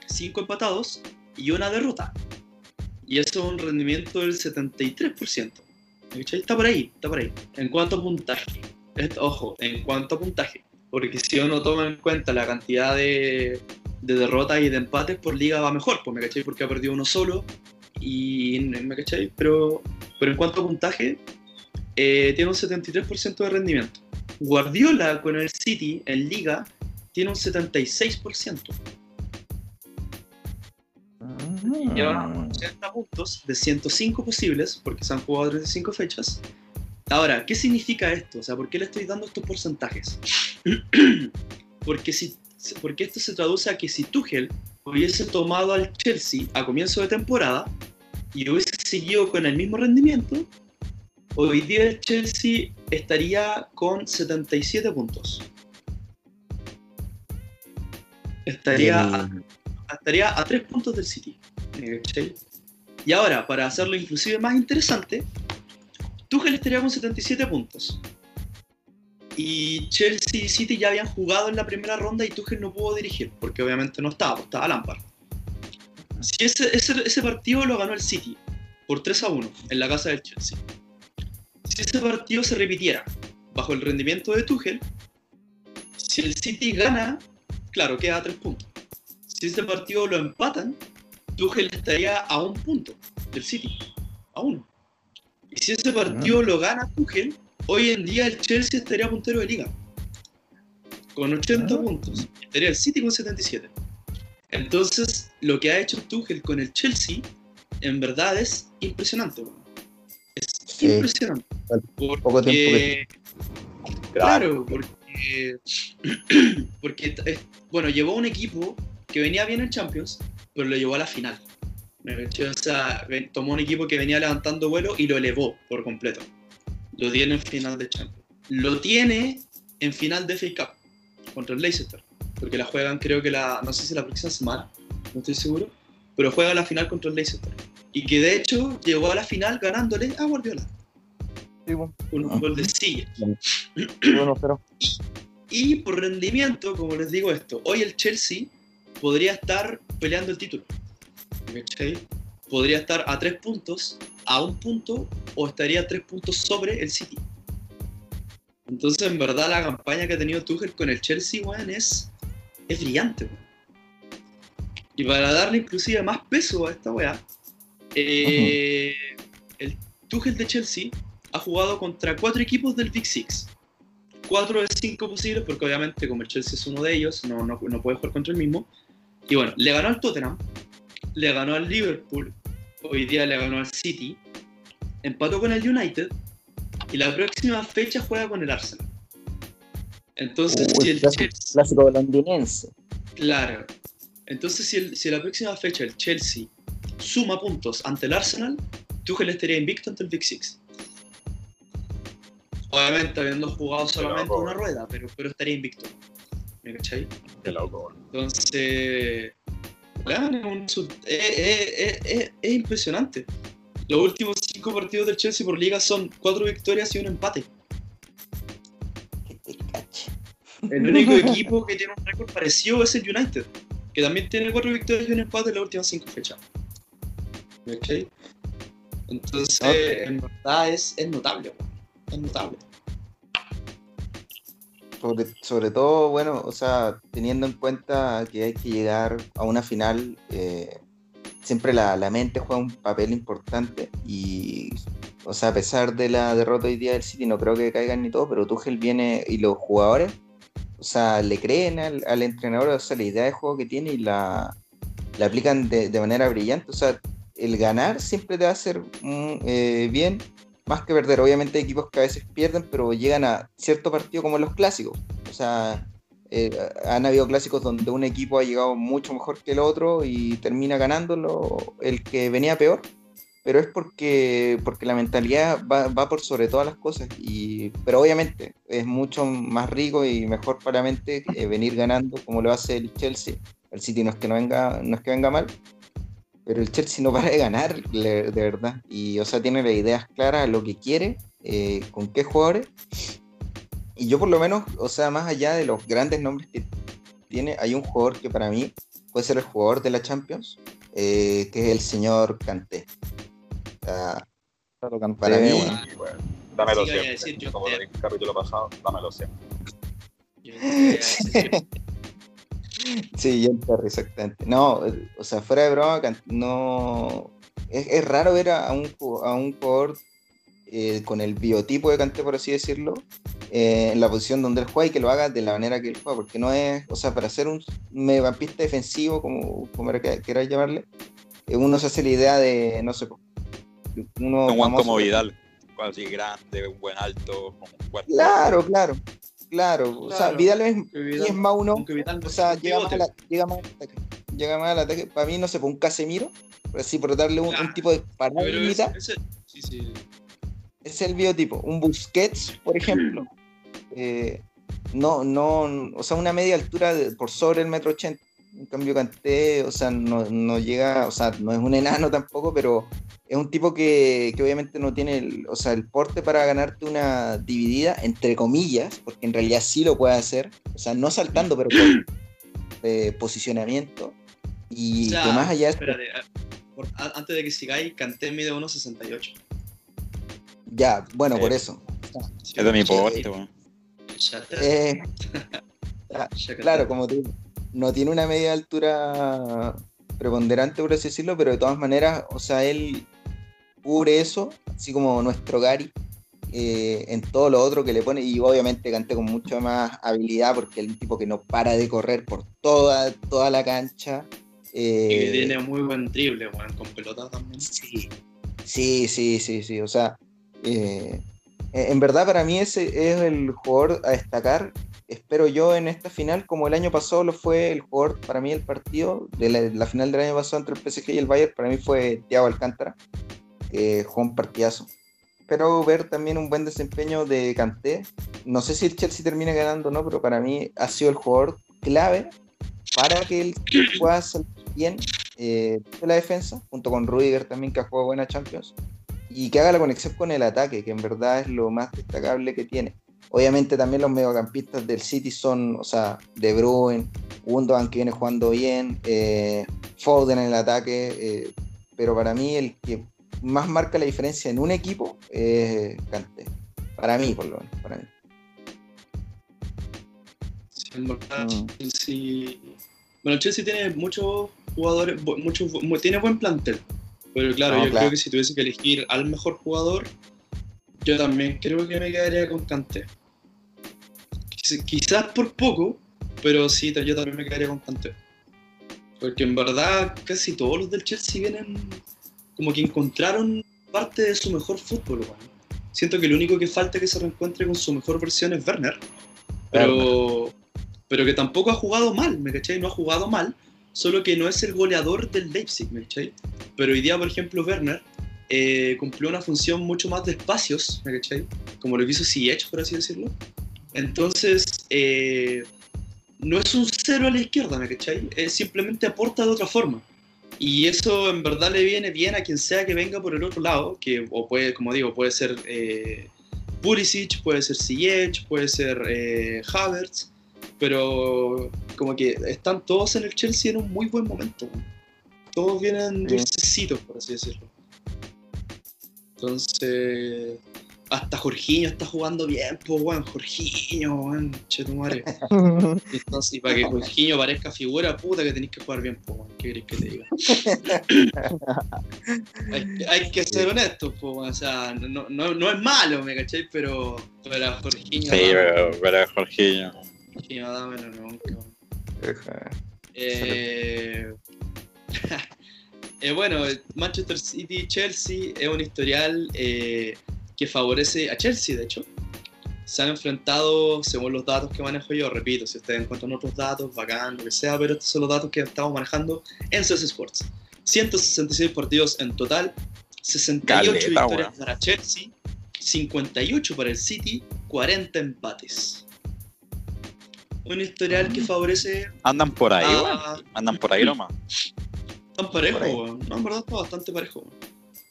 5 empatados y una derrota. Y eso es un rendimiento del 73%. Está por ahí, está por ahí. En cuanto a puntaje, ojo, en cuanto a puntaje, porque si uno toma en cuenta la cantidad de, de derrotas y de empates por liga va mejor, pues me caché porque ha perdido uno solo y me caché, pero, pero en cuanto a puntaje, eh, tiene un 73% de rendimiento. Guardiola con el City en liga tiene un 76%. Mm. Lleva 80 puntos de 105 posibles, porque se han jugado 35 fechas. Ahora, ¿qué significa esto? O sea, ¿por qué le estoy dando estos porcentajes? porque, si, porque esto se traduce a que si Tuchel hubiese tomado al Chelsea a comienzo de temporada y hubiese seguido con el mismo rendimiento, Hoy día el Chelsea estaría con 77 puntos. Estaría, a, estaría a 3 puntos del City. Y ahora, para hacerlo inclusive más interesante, Tuchel estaría con 77 puntos. Y Chelsea y City ya habían jugado en la primera ronda y Tuchel no pudo dirigir, porque obviamente no estaba, pues estaba Lampard. Si ese, ese, partido lo ganó el City por 3 a 1 en la casa del Chelsea si ese partido se repitiera bajo el rendimiento de Tuchel, si el City gana, claro, queda a tres puntos. Si ese partido lo empatan, Tuchel estaría a un punto del City, a uno. Y si ese partido lo gana Tuchel, hoy en día el Chelsea estaría puntero de liga. con 80 puntos. Estaría el City con 77. Entonces, lo que ha hecho Tuchel con el Chelsea, en verdad es impresionante. Es impresionante. Poco tiempo Claro, porque, porque bueno, llevó un equipo que venía bien en Champions, pero lo llevó a la final. O sea, tomó un equipo que venía levantando vuelo y lo elevó por completo. Lo tiene en final de Champions. Lo tiene en final de FA Cup contra el Leicester. Porque la juegan, creo que la. No sé si la próxima semana, no estoy seguro. Pero juega la final contra el Leicester. Y que de hecho llegó a la final ganándole a Guardiola. un ah. gol de silla. y por rendimiento, como les digo esto, hoy el Chelsea podría estar peleando el título. Podría estar a tres puntos, a un punto, o estaría a tres puntos sobre el City. Entonces, en verdad, la campaña que ha tenido Tuchel con el Chelsea, es, es brillante, Y para darle inclusive más peso a esta weá, eh, el Tuchel de Chelsea ha jugado contra cuatro equipos del Big Six. Cuatro de cinco posibles, porque obviamente como el Chelsea es uno de ellos, no, no, no puede jugar contra el mismo. Y bueno, le ganó al Tottenham, le ganó al Liverpool, hoy día le ganó al City, empató con el United y la próxima fecha juega con el Arsenal. Entonces, si el clásico, Chelsea, clásico londinense. Claro. Entonces, si, el, si la próxima fecha el Chelsea suma puntos ante el Arsenal, Tuchel estaría invicto ante el Big Six. Obviamente, habiendo jugado solamente una rueda, pero, pero estaría invicto. ¿Me cachai? Qué loco, Entonces, es, impresionante. Los últimos cinco partidos del Chelsea por liga son cuatro victorias y un empate. El único equipo que tiene un récord parecido es el United, que también tiene cuatro victorias y un empate en las últimas cinco fechas. Entonces, en verdad es, es notable. Es notable sobre, todo, bueno, o sea, teniendo en cuenta que hay que llegar a una final, eh, siempre la, mente juega un papel importante y, o sea, a pesar de la derrota hoy día del City, no creo que caigan ni todo, pero Tuchel viene y los jugadores, o sea, le creen al, entrenador, o sea, la idea de juego que tiene y la, la aplican de, manera brillante, o sea, el ganar siempre te va a hacer mm, eh, bien más que perder. Obviamente hay equipos que a veces pierden, pero llegan a cierto partido como los clásicos. O sea, eh, han habido clásicos donde un equipo ha llegado mucho mejor que el otro y termina ganándolo el que venía peor. Pero es porque, porque la mentalidad va, por sobre todas las cosas. Y, pero obviamente es mucho más rico y mejor para la mente eh, venir ganando como lo hace el Chelsea. El City no es que no venga, no es que venga mal, pero el Chelsea no para de ganar, de verdad. Y, o sea, tiene las ideas claras, lo que quiere, eh, con qué jugadores. Y yo, por lo menos, o sea, más allá de los grandes nombres que tiene, hay un jugador que para mí puede ser el jugador de la Champions, eh, que es el señor Kanté. O sea, para mí. Bueno, dámelo siempre. Como el capítulo pasado, dámelo siempre. Sí, Terry, exactamente. No, o sea, fuera de broma, no. Es, raro ver a un, a un jugador eh, con el biotipo de Canté, por así decirlo, eh, en la posición donde él juega y que lo haga de la manera que él juega, porque no es, o sea, para ser un mediocampista defensivo, como, como quieras llamarle, eh, uno se hace la idea de, no sé, uno. Un como Vidal, así grande, un buen alto, Claro, claro. Claro, o sea, Vidal es, es más uno, o sea, llega más, la, llega más, al ataque. Llega más al ataque. Para mí, no sé, por un Casemiro, así, por darle un, tipo de ese, sí, sí. Es el biotipo. Un Busquets, por ejemplo. Eh, no, no, o sea, una media altura por sobre el metro ochenta. En cambio, Canté, o sea, no, no, llega, o sea, no es un enano tampoco, pero es un tipo que, obviamente no tiene el, o sea, el porte para ganarte una dividida, entre comillas, porque en realidad sí lo puede hacer, o sea, no saltando, pero con eh, posicionamiento. Y más allá espérate, antes de que sigáis, Canté mide 1.68. Ya, bueno, por eso. es de mi porte, eh, claro, como tú no tiene una media altura preponderante, por así decirlo, pero de todas maneras, o sea, él cubre eso, así como nuestro Gary, eh, en todo lo otro que le pone, y obviamente Canté con mucha más habilidad porque es un tipo que no para de correr por toda, toda la cancha. y que tiene muy buen triple, con pelota también. Sí, sí, sí, sí, sí. O sea, en verdad para mí ese es el jugador a destacar espero yo en esta final, como el año pasado lo fue el jugador, para mí el partido de la, final del año pasado entre el PSG y el Bayern, para mí fue Thiago Alcántara, que jugó un partidazo. Espero ver también un buen desempeño de Kanté. No sé si el Chelsea termina ganando o no, pero para mí ha sido el jugador clave para que él pueda salir bien eh, de la defensa, junto con Rudiger también, que ha jugado buena Champions, y que haga la conexión con el ataque, que en verdad es lo más destacable que tiene. Obviamente también los mediocampistas del City son, o sea, De Bruyne, Gundogan que viene jugando bien, eh, Foden en el ataque, eh, pero para mí el que más marca la diferencia en un equipo es Kanté. Para mí, por lo menos, para mí. Mm. Chelsea... Bueno, Chelsea tiene muchos jugadores, muchos, tiene buen plantel, pero claro, yo creo que si tuviese que elegir al mejor jugador, yo también creo que me quedaría con Kanté. Quizás por poco, pero sí, yo también me quedaría con Kanté. Porque en verdad casi todos los del Chelsea vienen como que encontraron parte de su mejor fútbol. Siento que lo único que falta que se reencuentre con su mejor versión es Werner. Pero, pero que tampoco ha jugado mal, ¿me cachai? No ha jugado mal, solo que no es el goleador del Leipzig, ¿me cachai? Pero hoy día, por ejemplo, Werner eh, cumplió una función mucho más de espacios, ¿me cachai? Como lo hizo Ziyech, por así decirlo. Entonces, eh, no es un cero a la izquierda, ¿me cachai? Es simplemente aporta de otra forma. Y eso en verdad le viene bien a quien sea que venga por el otro lado, que o puede, como digo, puede ser eh, Pulisic, puede ser Ziyech, puede ser eh, Havertz, pero como que están todos en el Chelsea en un muy buen momento. Todos vienen dulcecitos, por así decirlo. Entonces, hasta Jorginho está jugando bien, pues, weón, Jorginho, weón, chetumare. Entonces, y para que Jorginho parezca figura, puta que tenéis que jugar bien, pues, weón, ¿qué querés que te diga? hay, que ser honestos, pues, o sea, no, no, no, es malo, ¿me cacháis? Pero, pero Jorginho... Sí, pero, pero Jorginho... Jorginho, dámelo nunca. Eh... Eh, bueno, Manchester City Chelsea es un historial eh, que favorece a Chelsea, de hecho. Se han enfrentado, según los datos que manejo yo, repito, si ustedes encuentran otros datos, bacán, lo que sea, pero estos son los datos que estamos manejando en CS Sports. 166 partidos en total, 68 victorias para Chelsea, 58 para el City, 40 empates. Un historial que favorece. Andan por ahí, Andan por ahí nomás. Están parejos, no, en verdad está bastante parejo.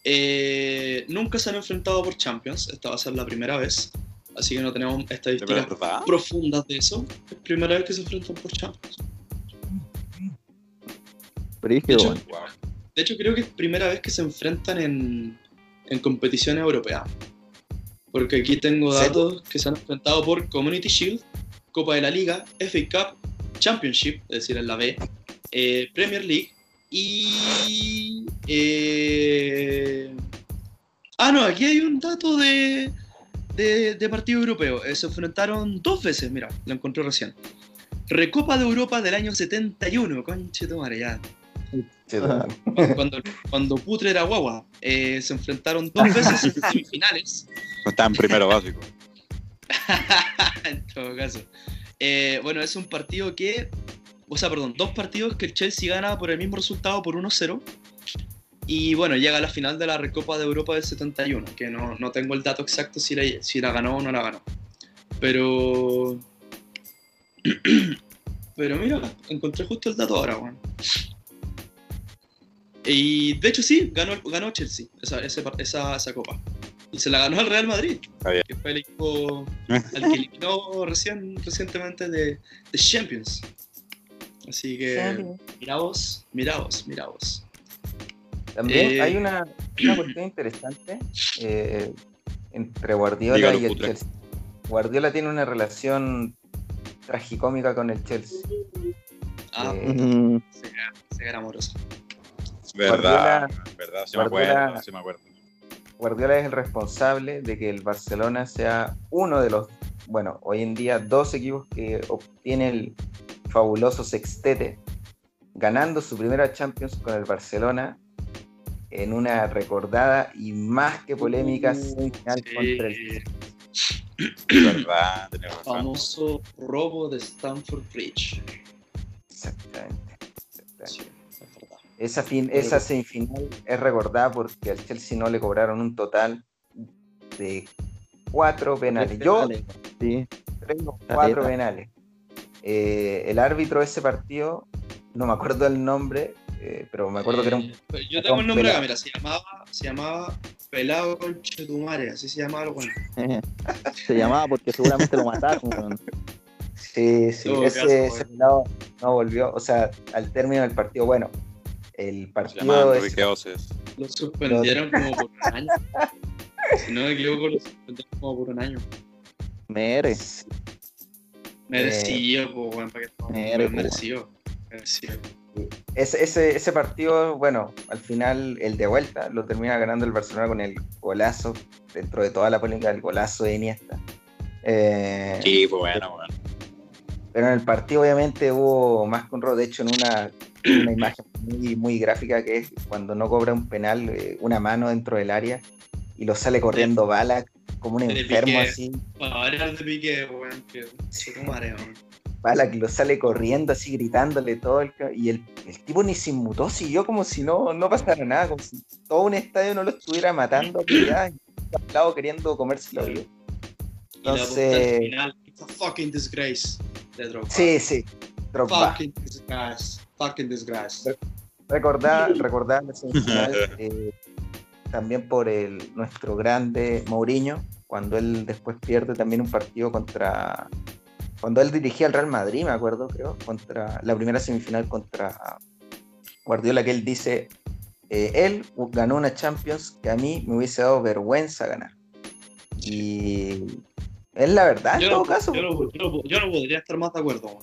Eh, nunca se han enfrentado por Champions, esta va a ser la primera vez, así que no tenemos estadísticas profundas de eso. Es la primera vez que se enfrentan por Champions. De hecho, de hecho, creo que es primera vez que se enfrentan en, en competiciones europeas. Porque aquí tengo datos que se han enfrentado por Community Shield, Copa de la Liga, FA Cup, Championship, es decir, en la B, eh, Premier League, y. Eh, ah, no, aquí hay un dato de, de, partido europeo. Eh, se enfrentaron dos veces, mira, lo encontré recién. Recopa de Europa del año 71, conche madre, ya. Cuando, cuando Putre era guagua, eh, se enfrentaron dos veces en semifinales. Está en primero básico. en todo caso. bueno, es un partido que o sea, perdón, dos partidos que el Chelsea gana por el mismo resultado por 1-0. Y bueno, llega a la final de la Recopa de Europa del 71, que no, no tengo el dato exacto si la, si la ganó o no la ganó. Pero. Pero mira, encontré justo el dato ahora, weón. Y de hecho sí, ganó, ganó Chelsea esa, esa, esa, copa. Y se la ganó al Real Madrid, que fue el equipo al que eliminó recién, recientemente de, de Champions. Así que, mira vos, mira vos, mira vos. También eh, hay una, una, cuestión interesante eh, entre Guardiola y el Chelsea. Guardiola tiene una relación tragicómica con el Chelsea. Ah, eh, se, era amoroso. Verdad, verdad, sí me acuerdo, sí me acuerdo. Guardiola es el responsable de que el Barcelona sea uno de los, bueno, hoy en día dos equipos que obtiene el fabuloso sextete, ganando su primera Champions con el Barcelona en una recordada y más que polémica semifinal contra el verdad, famoso robo de Stanford Bridge. Exactamente. esa, fin, esa semifinal es recordada porque al Chelsea no le cobraron un total de cuatro penales. Yo sí. tengo cuatro penales. Eh, el árbitro de ese partido, no me acuerdo el nombre, eh, pero me acuerdo que era un. Eh, yo tengo el nombre acá, mira, se llamaba, se llamaba Pelado Conchetumare, así se llamaba lo bueno. se llamaba porque seguramente lo mataron. Sí, sí, ese, ese pelado no volvió, o sea, al término del partido, bueno, el partido. Es, lo suspendieron como por un año. si no me equivoco, lo suspendieron como por un año. Mere. Merecido, eh, pues, bueno, para que Mere, merecido. Merecido. Ese, ese, partido, bueno, al final el de vuelta lo termina ganando el Barcelona con el golazo, dentro de toda la polémica del golazo de Iniesta. Eh, sí, pues bueno, bueno. Pero en el partido obviamente hubo más con un de hecho en una, una imagen muy, muy, gráfica que es cuando no cobra un penal, eh, una mano dentro del área y lo sale corriendo bala como un enfermo así. de pique, que se mareo. Balak lo sale corriendo así gritándole todo el, y el, el, tipo ni se inmutó, siguió como si no, no pasara nada, como si todo un estadio no lo estuviera matando ya, lado queriendo comérselo vivo. Entonces, final, it's a fucking disgrace de Drogba. Sí, sí, Drogba. Fucking disgrace, fucking disgrace. Recordar, recordar eh, también por el, nuestro grande Mourinho, cuando él después pierde también un partido contra cuando él dirigía al Real Madrid, me acuerdo, creo, contra la primera semifinal contra Guardiola, que él dice, eh, él ganó una Champions que a mí me hubiese dado vergüenza ganar. Y es la verdad, en todo caso. Yo no, podría estar más de acuerdo.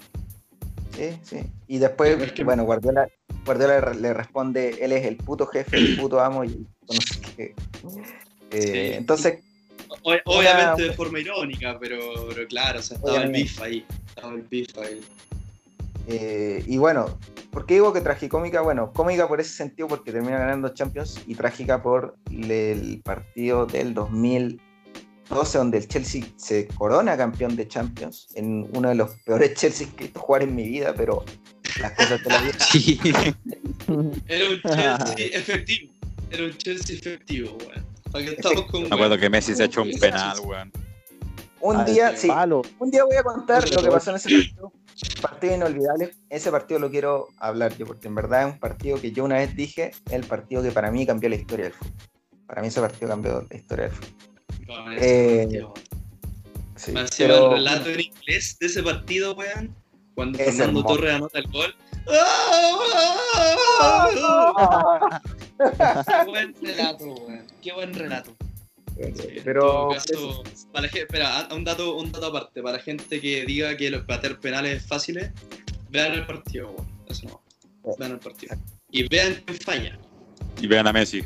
Sí, sí. Y después, bueno, Guardiola, Guardiola le responde, él es el puto jefe, el puto amo y no sé qué. Eh, entonces, obviamente de forma irónica, pero, claro, o sea, estaba el beef ahí. Estaba el beef ahí. Eh, y bueno, ¿por qué digo que tragicómica? Bueno, cómica por ese sentido porque termina ganando Champions y trágica por el partido del 2012 donde el Chelsea se corona campeón de Champions en uno de los peores Chelsea que he visto jugar en mi vida, pero las cosas te las digo. Sí. Era un Chelsea efectivo. Era un Chelsea efectivo, Me acuerdo que Messi se ha hecho un penal, weón. Un día, sí, un día voy a contar lo que pasó en ese partido. Partido inolvidable. Ese partido lo quiero hablar yo, porque en verdad es un partido que yo una vez dije, el partido que para mí cambió la historia del fútbol. Para mí ese partido cambió la historia del fútbol. eh, sí, pero... el relato en inglés de ese partido, weón, cuando Fernando Torres anota el gol. Qué buen relato, weón. Qué buen relato. pero espera, un dato, un dato aparte, para la gente que diga que los patear penales fáciles, vean el partido, weón. Eso no. Vean el partido. Y vean quién falla. Y vean a Messi.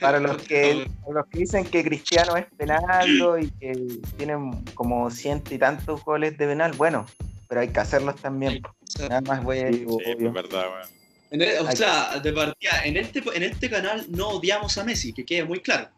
Para los que, los que dicen que Cristiano es penaldo y que tienen como ciento y tantos goles de penal, bueno, pero hay que hacerlos también. Nada más voy a decir. Sí, es verdad, weón. E, o sea, de partida, en este, en este canal no odiamos a Messi, que quede muy claro.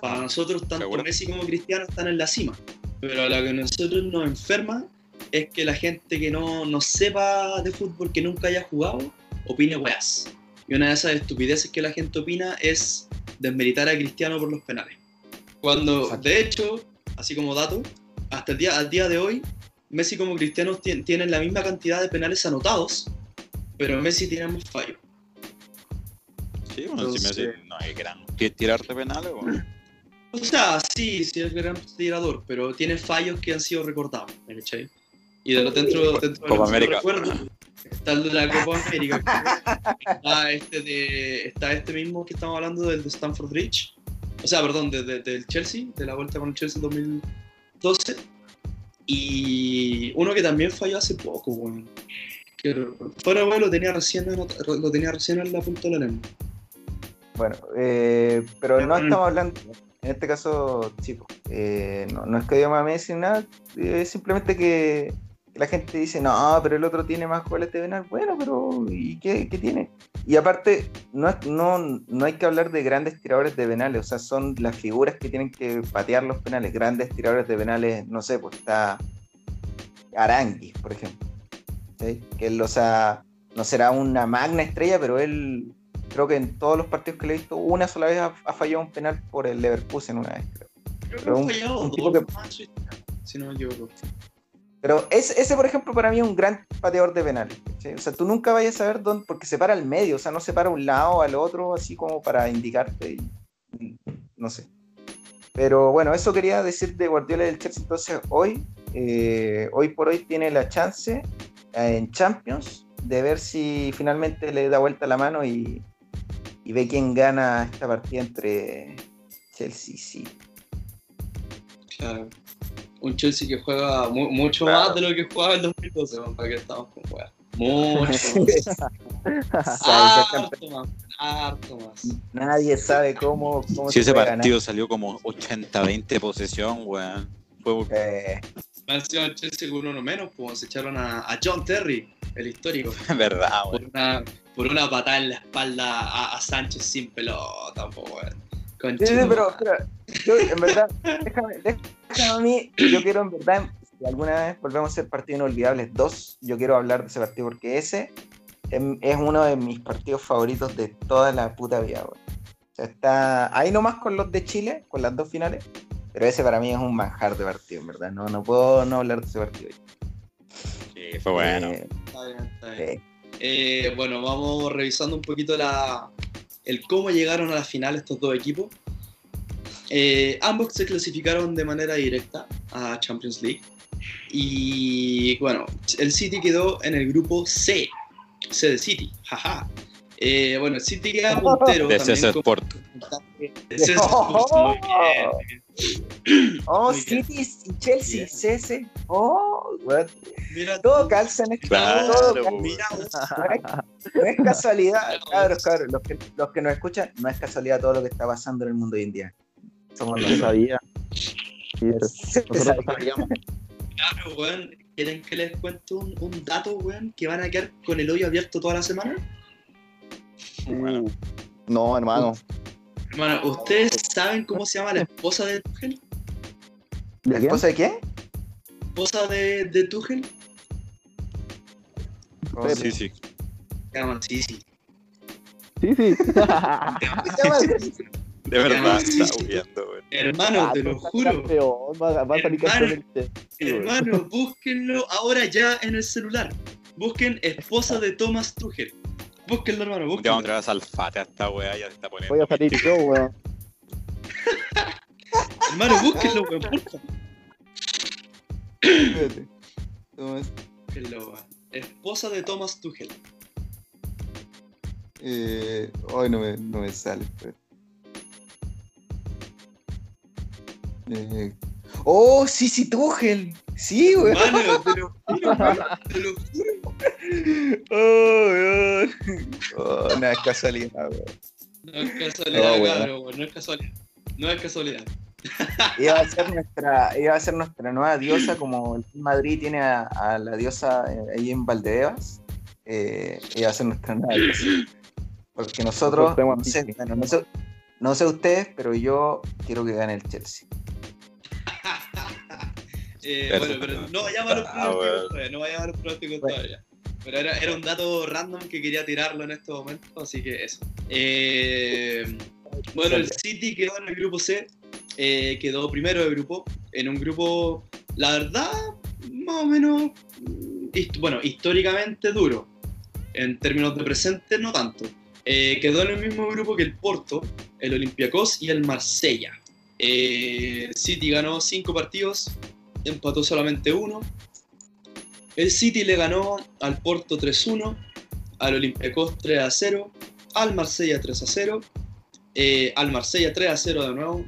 Para nosotros, tanto Messi como Cristiano están en la cima. Pero lo que a nosotros nos enferma es que la gente que no, no sepa de fútbol, que nunca haya jugado, opine weas. Y una de esas estupideces que la gente opina es desmeritar a Cristiano por los penales. Cuando, de hecho, así como dato, hasta el día, al día de hoy, Messi como Cristiano tienen la misma cantidad de penales anotados, pero Messi tiene más fallos. Sí, bueno, si Messi no hay gran tirarte penales, o... o sea, sí, sí es gran tirador, pero tiene fallos que han sido recordados, Y de lo dentro, dentro Copa América. Recuerdo, está el de la Copa América. está, este de, está este mismo que estamos hablando del de Stanford Bridge. O sea, perdón, del Chelsea, de la vuelta con el Chelsea en 2012. Y uno que también falló hace poco, bueno, fuera, lo tenía recién en, lo tenía recién en la punta de la lengua. bueno, eh, pero no estamos hablando, en este caso, chicos, eh, no, no, es que yo me Messi nada, es simplemente que la gente dice, no, pero el otro tiene más goles de penal. Bueno, pero ¿y qué, qué tiene? Y aparte, no, no, no hay que hablar de grandes tiradores de penales, o sea, son las figuras que tienen que patear los penales. Grandes tiradores de penales, no sé, pues está Aranguis, por ejemplo. Que él, o sea, no será una magna estrella, pero él creo que en todos los partidos que le he visto, una sola vez ha, fallado un penal por el Leverkusen una vez, creo. Creo que ha fallado dos si no me equivoco. Pero ese, por ejemplo, para mí es un gran pateador de penales. O sea, tú nunca vayas a saber dónde, porque se para al medio, o sea, no se para un lado al otro, así como para indicarte. no sé. Pero bueno, eso quería decir de Guardiola del Chelsea. Entonces, hoy, eh, hoy por hoy tiene la chance en Champions de ver si finalmente le da vuelta la mano y, y ve quién gana esta partida entre Chelsea y City. Claro un Chelsea que juega mucho más de lo que jugaba en 2012, para que estamos con juega. Mucho más. harto más, harto más. Nadie sabe cómo. cómo si ese partido salió como 80-20 posesión, weón. Fue. Eh. el Chelsea con uno menos, pues se echaron a, a John Terry, el histórico. Verdad, weón. Por una, por una patada en la espalda a, a Sánchez sin pelota, pues. Sí, sí, pero, yo, en verdad, déjame, déjame, a mí, yo quiero en verdad, si alguna vez volvemos a ser partido inolvidables 2, yo quiero hablar de ese partido porque ese es uno de mis partidos favoritos de toda la puta vida, O sea, está ahí nomás con los de Chile, con las dos finales, pero ese para mí es un manjar de partido, en verdad, no, no puedo no hablar de ese partido. Sí, fue bueno. Eh, está bien, está bien. Eh, bueno, vamos revisando un poquito la, el cómo llegaron a la final estos dos equipos. Eh, ambos se clasificaron de manera directa a Champions League. Y bueno, el City quedó en el grupo C, C de City, jaja. Eh, bueno, City queda puntero. De César Porto. De César Porto, Oh, City y Chelsea, CS. Oh, Mira, todo calza en este claro, todo mira, no, es, casualidad, cabros, cabros. Los que, los que nos escuchan, no es casualidad todo lo que está pasando en el mundo hoy en día. Somos los sabía. nosotros sabíamos. Claro, weón. ¿Quieren que les cuente un, un, dato, weón? Que van a quedar con el hoyo abierto toda la semana. Bueno. No, hermano. Hermano, ¿ustedes saben cómo se llama la esposa de Tuchel? ¿La esposa de quién? ¿Esposa de, de Tuchel? Oh, sí, sí. Llama Sisi. Sí, sí. De verdad, está huyendo, güey. Hermano, ah, te lo juro. va, a salir hermano, hermano, búsquenlo ahora ya en el celular. Busquen esposa de Thomas Tuchel. Búsquenlo, hermano, búsquenlo. Te vamos a traer a Salfate a esta weá, ya se está poniendo. Voy a salir yo, weón. hermano, búsquenlo, weón, porfa. Espérate. Búsquenlo, weón. Esposa de Thomas Tuchel. Eh, hoy no me, no me sale, pero... Eh... Oh, sí, sí, Tuchel. Sí. Mano, te lo juro, te lo juro. Oh, oh, no es casualidad, güey. No es casualidad, cabrón, güey. No es casualidad. No es casualidad. Iba a ser nuestra, iba a ser nuestra nueva diosa, como el Madrid tiene a, a la diosa eh, ahí en Valdebebas. Eh, iba a ser nuestra nueva diosa. Porque nosotros, no sé, bueno, no, sé, no sé ustedes, pero yo quiero que gane el Chelsea. Eh, bueno, pero no vayamos a los ah, pronósticos todavía, no vayamos a los pronósticos todavía. Pero era, era, un dato random que quería tirarlo en este momento, así que eso. Eh, bueno, el City quedó en el grupo C, eh, quedó primero de grupo, en un grupo, la verdad, más o menos, bueno, históricamente duro. En términos de presente, no tanto. quedó en el mismo grupo que el Porto, el Olympiacos y el Marsella. City ganó cinco partidos, empató solamente uno. El City le ganó al Porto 3-1, al Olympiacos 3-0, al Marsella 3-0, eh, al Marsella 3-0 de nuevo,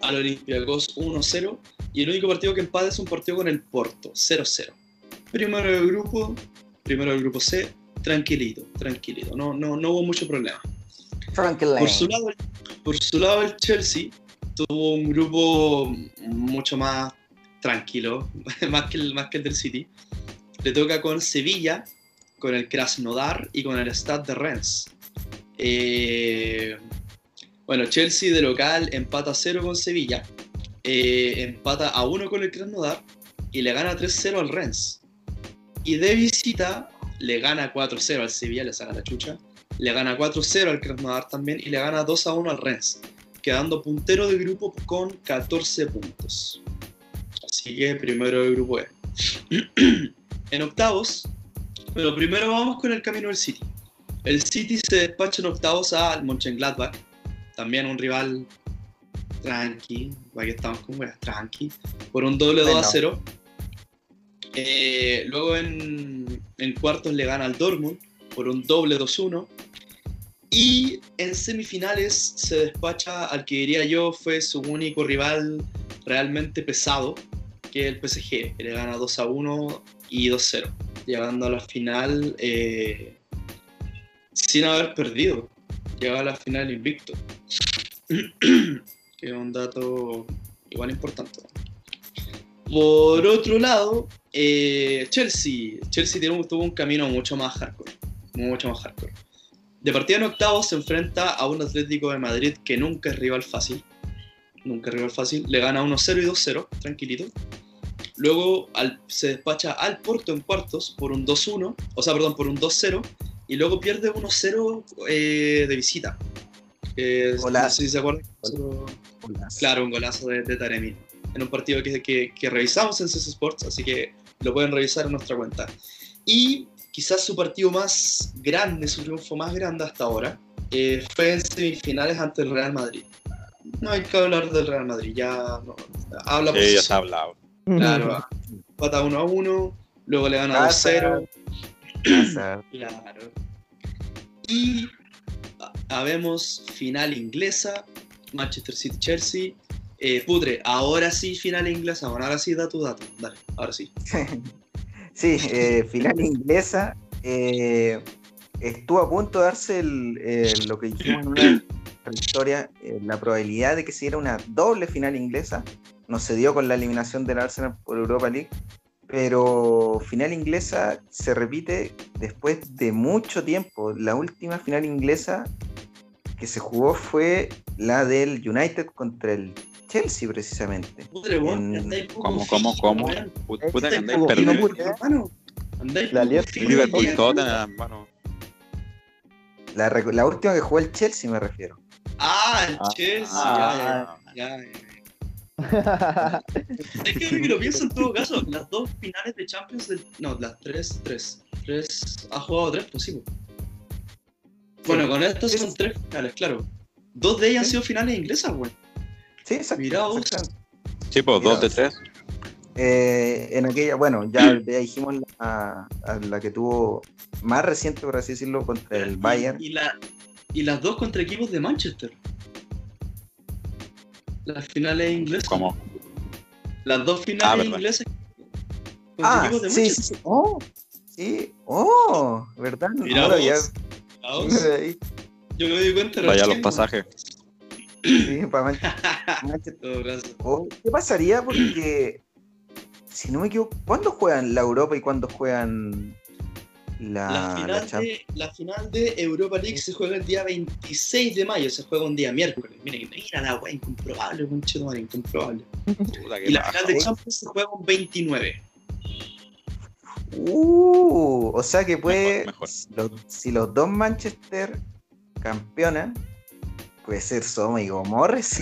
al Olympiacos 1-0 y el único partido que empata es un partido con el Porto 0-0. Primero del grupo, primero del grupo C, tranquilito, tranquilito, no, no, no hubo mucho problema. Por su, lado, por su lado, el Chelsea tuvo un grupo mucho más tranquilo, más que el, más que el del City. Le toca con Sevilla, con el Krasnodar y con el Stade de Rennes. Eh, bueno, Chelsea de local empata 0 con Sevilla, eh, empata a 1 con el Krasnodar y le gana 3-0 al Rennes. Y de visita le gana 4-0 al Sevilla, le saca la chucha. Le gana 4-0 al Krasnodar también y le gana 2-1 al Rennes, quedando puntero de grupo con 14 puntos. Así que primero el grupo E. en octavos, pero primero vamos con el camino del City. El City se despacha en octavos al Mönchengladbach, también un rival tranqui, aquí estamos con buenas, tranqui, por un doble 2 a 0. Eh, luego en, en, cuartos le gana al Dortmund por un doble 2-1. Y en semifinales se despacha al que diría yo fue su único rival realmente pesado, que es el PSG, que le gana 2 a 1 y 2-0, llegando a la final eh, sin haber perdido. Llega a la final invicto. que es un dato igual importante. Por otro lado, eh, Chelsea. Chelsea tuvo un camino mucho más hardcore. Mucho más hardcore. De partida en octavos se enfrenta a un Atlético de Madrid que nunca es rival fácil. Nunca es rival fácil. Le gana 1-0 y 2-0, tranquilito. Luego se despacha al Porto en cuartos por un 2-1, o sea, perdón, por un 2-0. Y luego pierde 1-0 eh, de visita. Eh, no sé si se acuerdan. Claro, un golazo de, de Taremi en un partido que, que, revisamos en CS Sports, así que lo pueden revisar en nuestra cuenta. Y quizás su partido más grande, su triunfo más grande hasta ahora, eh, fue en semifinales ante el Real Madrid. No hay que hablar del Real Madrid, ya no, habla sí, ya se ha hablado. Claro, pata 1 a 1, luego le gana 2 0. Claro. Y habemos final inglesa, Manchester City-Chelsea, eh, Putre, ahora sí, final inglesa, ahora sí da tu dato, dale, ahora sí. sí, eh, final inglesa, eh, estuvo a punto de darse lo que dijimos en una historia, la probabilidad de que se diera una doble final inglesa, no se dio con la eliminación del Arsenal por Europa League, pero final inglesa se repite después de mucho tiempo. La última final inglesa que se jugó fue la del United contra el Chelsea, precisamente. ¿Cómo, cómo, cómo? Puta que andáis perdiendo. La Liverpool Tottenham, hermano. La, la última que jugó el Chelsea, me refiero. Ah, el ah, Chelsea, ah, ya, ya, ya. es que lo pienso en todo caso, las dos finales de Champions del. No, las tres, tres. Tres. Ha jugado tres, pues sí. Bueno, con estas son tres finales, claro. Dos de ellas han sido finales inglesas, güey. Sí, exacto. Sí, pues dos de tres. Eh, en aquella, bueno, ya, dijimos la, la, que tuvo más reciente, por así decirlo, contra el Bayern. Y, la, y las dos contra equipos de Manchester. Las finales inglesas. ¿Cómo? Las dos finales ah, inglesas ah, de Manchester. Sí, sí, Oh, sí. Oh, ¿verdad? Mira, ya... Yo me di cuenta. Vaya los pasajes. Sí, para oh, ¿Qué pasaría? Porque, si no me equivoco, ¿cuándo juegan la Europa y cuándo juegan la, la, final, de, la final de Europa League se juega el día 26 de mayo, se juega un día miércoles. Mira, mira la wea, incomprobable, no, incomprobable. y la final de Champions se juega un 29. Uh, o sea que puede, si los dos Manchester campeonan, puede ser Soma y Gomorres.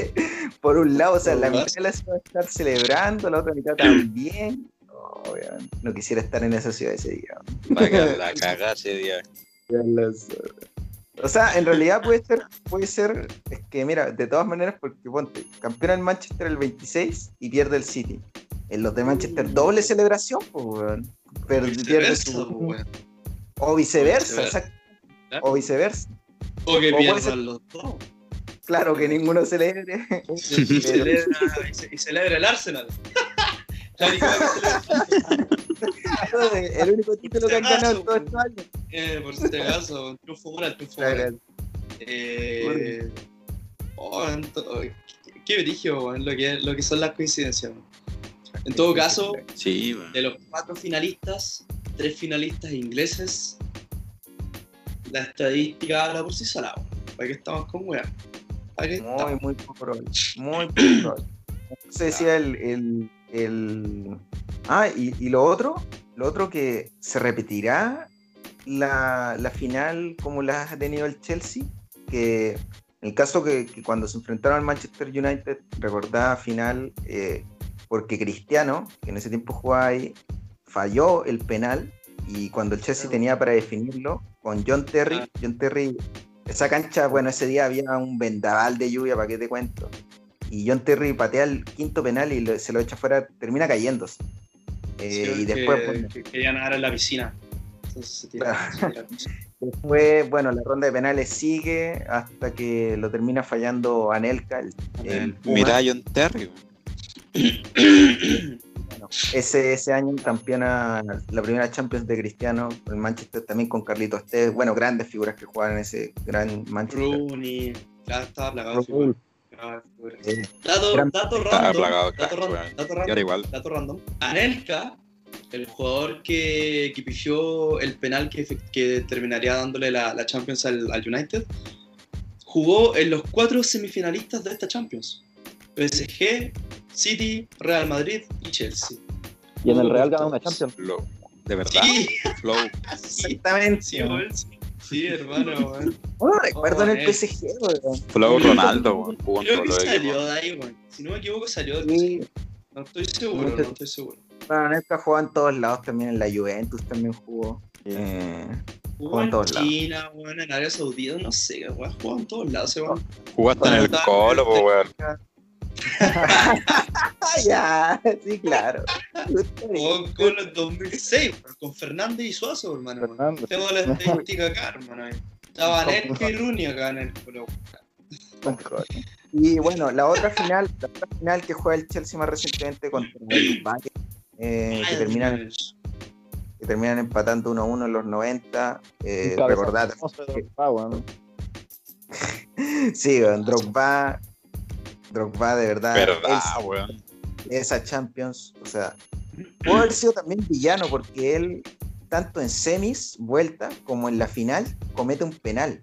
Por un lado, o sea, la mitad la ciudad va a estar celebrando, la otra mitad también. No, quisiera estar en esa ciudad ese día. la cagada ese día. O sea, en realidad puede ser, puede ser, es que mira, de todas maneras, porque ponte, campeón en Manchester el 26 y pierde el City. En los de Manchester, doble celebración, pues, pierde su. O viceversa, exacto. O viceversa. O que pierdan los dos. Claro, que ninguno celebre. y, celebra, y, celebra el Arsenal. el único título que han ganado en todos estos años. Eh, por si te acaso, un triunfo moral, triunfo moral. Eh, oh, qué brillo, lo que, lo que son las coincidencias. En todo caso, de los cuatro finalistas, tres finalistas ingleses, la estadística habla por sí sola. ¿Para qué estamos con weá? Muy, muy poco Muy poco Se decía el, el, Ah, y, y, lo otro, lo otro que se repetirá la, la, final como la ha tenido el Chelsea, que en el caso que, cuando se enfrentaron al Manchester United, recordaba final, eh, porque Cristiano, que en ese tiempo jugaba ahí, falló el penal y cuando el Chelsea tenía para definirlo, con John Terry, John Terry, esa cancha, bueno, ese día había un vendaval de lluvia, ¿para qué te cuento? Y John Terry patea el quinto penal y se lo echa fuera, termina cayéndose. Eh, y después. Que, quería nadar en la piscina. después, bueno, la ronda de penales sigue hasta que lo termina fallando Anelka. El, Mira John Terry ese, ese año campeona la primera Champions de Cristiano, el Manchester también con Carlitos Tevez, bueno, grandes figuras que jugaban en ese gran Manchester. Rooney, ya estaba plagado. Dato, dato, random, dato, random, dato random. Anelka, el jugador que, que pifió el penal que, que terminaría dándole la, la Champions al, al United, jugó en los cuatro semifinalistas de esta Champions. PSG, City, Real Madrid y Chelsea. Y en el Real ganó una Champions. de verdad. Sí. Flow. Exactamente. Sí, sí, hermano. Oh, recuerdo en el PSG, weón. Flow Ronaldo, weón. Creo que salió de ahí, weón. Si no me equivoco, salió del PSG. No estoy seguro, no estoy seguro. Bueno, Nesta jugó en todos lados también, en la Juventus también jugó. Eh, jugó en, todos China, lados. Bueno, en Arabia Saudita, no sé, weón. Jugó en todos lados, weón. Jugaste en el Colo, weón. ya, sí, claro. Con, con el 2006, con Fernández y Suazo, hermano. Tengo la estadística acá, hermano. Estaba Nelke y Rooney acá en el Colo. Y bueno, la otra final, la otra final que juega el Chelsea más recientemente contra el Bayern, eh, que terminan que terminan empatando 1-1 en los 90. Eh, recordad. sí, Drogba Drogba, de verdad. Verdad, Esa Champions, o sea, puede haber sido también villano porque él, tanto en semis, vuelta, como en la final, comete un penal.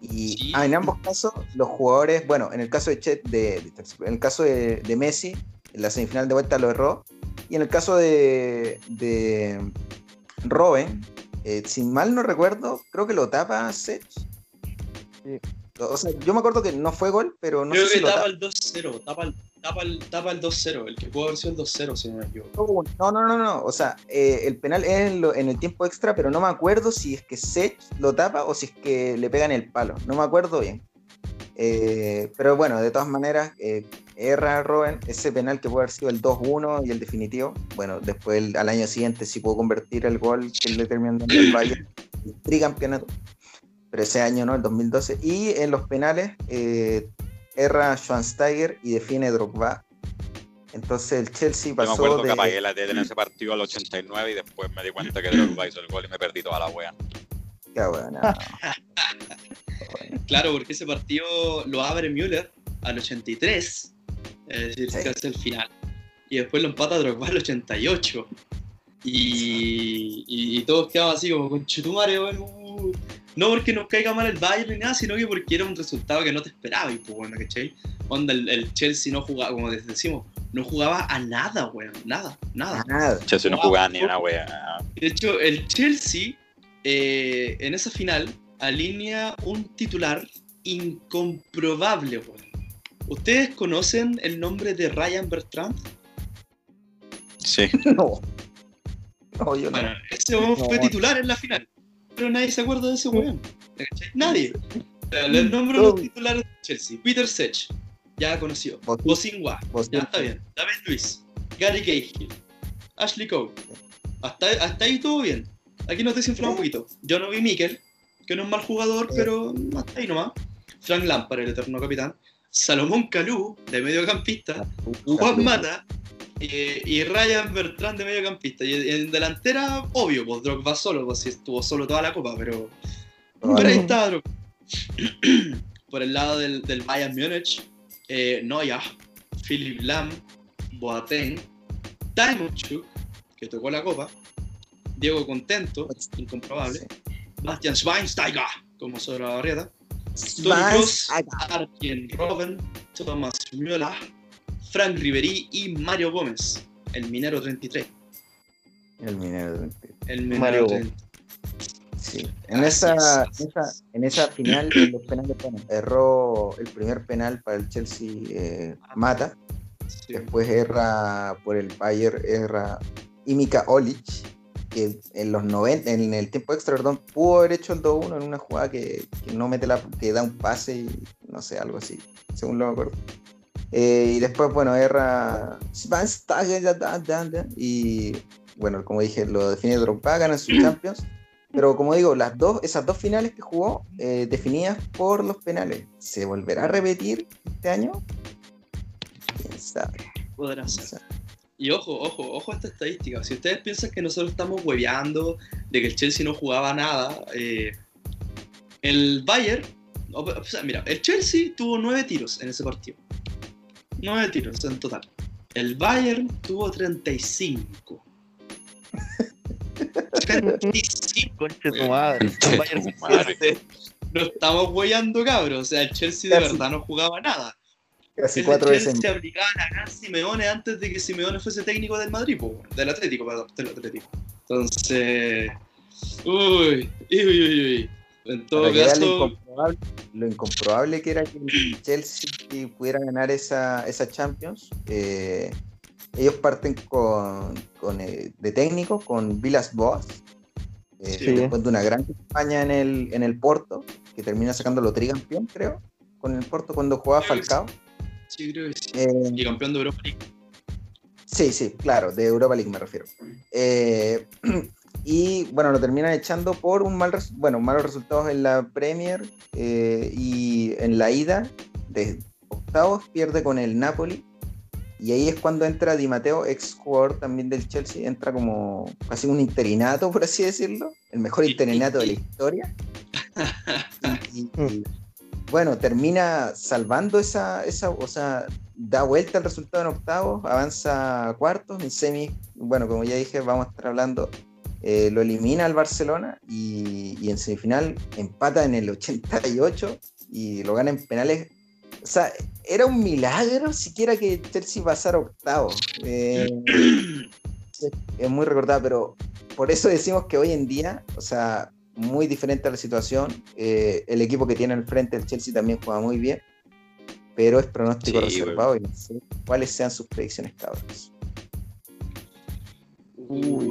Y ah, en ambos casos, los jugadores, bueno, en el caso de Chet, de, en el caso de, Messi, en la semifinal de vuelta lo erró. Y en el caso de, de Robin, eh, sin mal no recuerdo, creo que lo tapa Sech. Sí. O sea, yo me acuerdo que no fue gol, pero no Creo sé que si tapa, el 2-0, tapa el, tapa el, tapa el 2-0, el que pudo haber sido el 2-0, si no me equivoco. No, no, no, no, o sea, eh, el penal es en, en, el tiempo extra, pero no me acuerdo si es que Sech lo tapa o si es que le pegan el palo, no me acuerdo bien. Eh, pero bueno, de todas maneras, eh, erra Robin ese penal que puede haber sido el 2-1 y el definitivo. Bueno, después el, al año siguiente sí pudo convertir el gol que le terminó dando el Bayern, el tricampeonato pero ese año no, el 2012. Y en los penales eh, erra Schwansteiger y define Drogba. Entonces el Chelsea pasó. Yo me acuerdo que apagué la tele en ese partido al 89 y después me di cuenta que Drogba hizo el gol y me perdí toda la wea. Qué buena. claro, porque ese partido lo abre Müller al 83, es decir, que es el final. Y después lo empata Drogba al 88. Y, y, todos quedamos así como con Chetumare, bueno, no porque nos caiga mal el Bayern ni nada, sino que porque era un resultado que no te esperaba. Y pues bueno, ¿cachai? Onda, el, Chelsea no jugaba, como decimos, no jugaba a nada, weón. Nada, nada. Nada. Chelsea no, jugaba ni a una weón. De hecho, el Chelsea eh, en esa final alinea un titular incomprobable, weón. ¿Ustedes conocen el nombre de Ryan Bertrand? Sí. no. No, yo bueno, ese fue titular en la final pero nadie se acuerda de ese weón. Nadie. Les nombro los titulares de Chelsea. Peter Sech, ya conocido. Bosingwa, ya está bien. David Luis, Gary Cahill, Ashley Cole. Hasta, hasta ahí todo bien. Aquí nos desinflamos un poquito. Yo no vi Mikel, que no es mal jugador, pero hasta ahí nomás. Frank Lampard, el eterno capitán. Salomón Calú, de mediocampista. Juan Mata, y, Ryan Bertrand de mediocampista. Y en delantera, obvio, pues Drogba solo, pues si estuvo solo toda la copa, pero. Pero ahí está Drogba. Por el lado del, del Bayern Múnich, eh, Noya, Philip Lam, Boateng, Chuk, que tocó la copa, Diego Contento, incomprobable, Bastian Schweinsteiger, como sobre la barrieta, Arjen Robben, Thomas Müller, Frank Ribery y Mario Gómez, el minero 33. El minero 33. El minero 33. Sí. En esa, en esa, final, en los penales, erró el primer penal para el Chelsea eh, Mata. Después erra por el Bayern, erra Imika Olic, que en los 90, en el tiempo extra, perdón, pudo haber hecho el 2-1 en una jugada que, no mete la, que da un pase y no sé, algo así, según lo me acuerdo. Eh, y después, bueno, erra y bueno, como dije, lo define Drogba, gana su Champions. Pero como digo, las dos, esas dos finales que jugó, eh, definidas por los penales, ¿se volverá a repetir este año? ¿Quién sabe? Podrá ser. Y ojo, ojo, ojo a esta estadística. Si ustedes piensan que nosotros estamos hueveando de que el Chelsea no jugaba nada, eh, el Bayern, o sea, mira, el Chelsea tuvo nueve tiros en ese partido. Nueve tiros en total. El Bayern tuvo 35. 35. Conche tu madre. No estamos hueveando, cabros. O sea, el Chelsea de verdad no jugaba nada. Casi cuatro veces. Se obligaban a ganar Simeone antes de que Simeone fuese técnico del Madrid, del Atlético, perdón, del Atlético. Entonces, uy, uy, uy, uy. En todo caso. Lo incomprobable, que era que el Chelsea pudiera ganar esa, esa Champions. Eh, ellos parten con, con eh, de técnico con Vilas Boas, eh, después de una gran campaña en el, en el Porto, que termina sacándolo tricampeón, creo, con el Porto cuando jugaba Falcao. Sí, creo que sí. Y campeón de Europa League. Sí, sí, claro, de Europa League me refiero. Eh, y bueno, lo terminan echando por un mal bueno, malos resultados en la Premier eh, y en la ida de octavos pierde con el Napoli. Y ahí es cuando entra Di Matteo, ex jugador también del Chelsea, entra como casi un interinato, por así decirlo, el mejor interinato de la historia. y, bueno, termina salvando esa, esa, o sea, da vuelta el resultado en octavos, avanza a cuartos, en semi, bueno, como ya dije, vamos a estar hablando, eh, lo elimina al Barcelona y, en semifinal empata en el 88 y lo gana en penales. O sea, era un milagro siquiera que Chelsea pasara octavo. Eh, es muy recordado, pero por eso decimos que hoy en día, o sea, muy diferente a la situación. Eh, el equipo que tiene al frente, el Chelsea, también juega muy bien, pero es pronóstico reservado y no sé cuáles sean sus predicciones, cabros.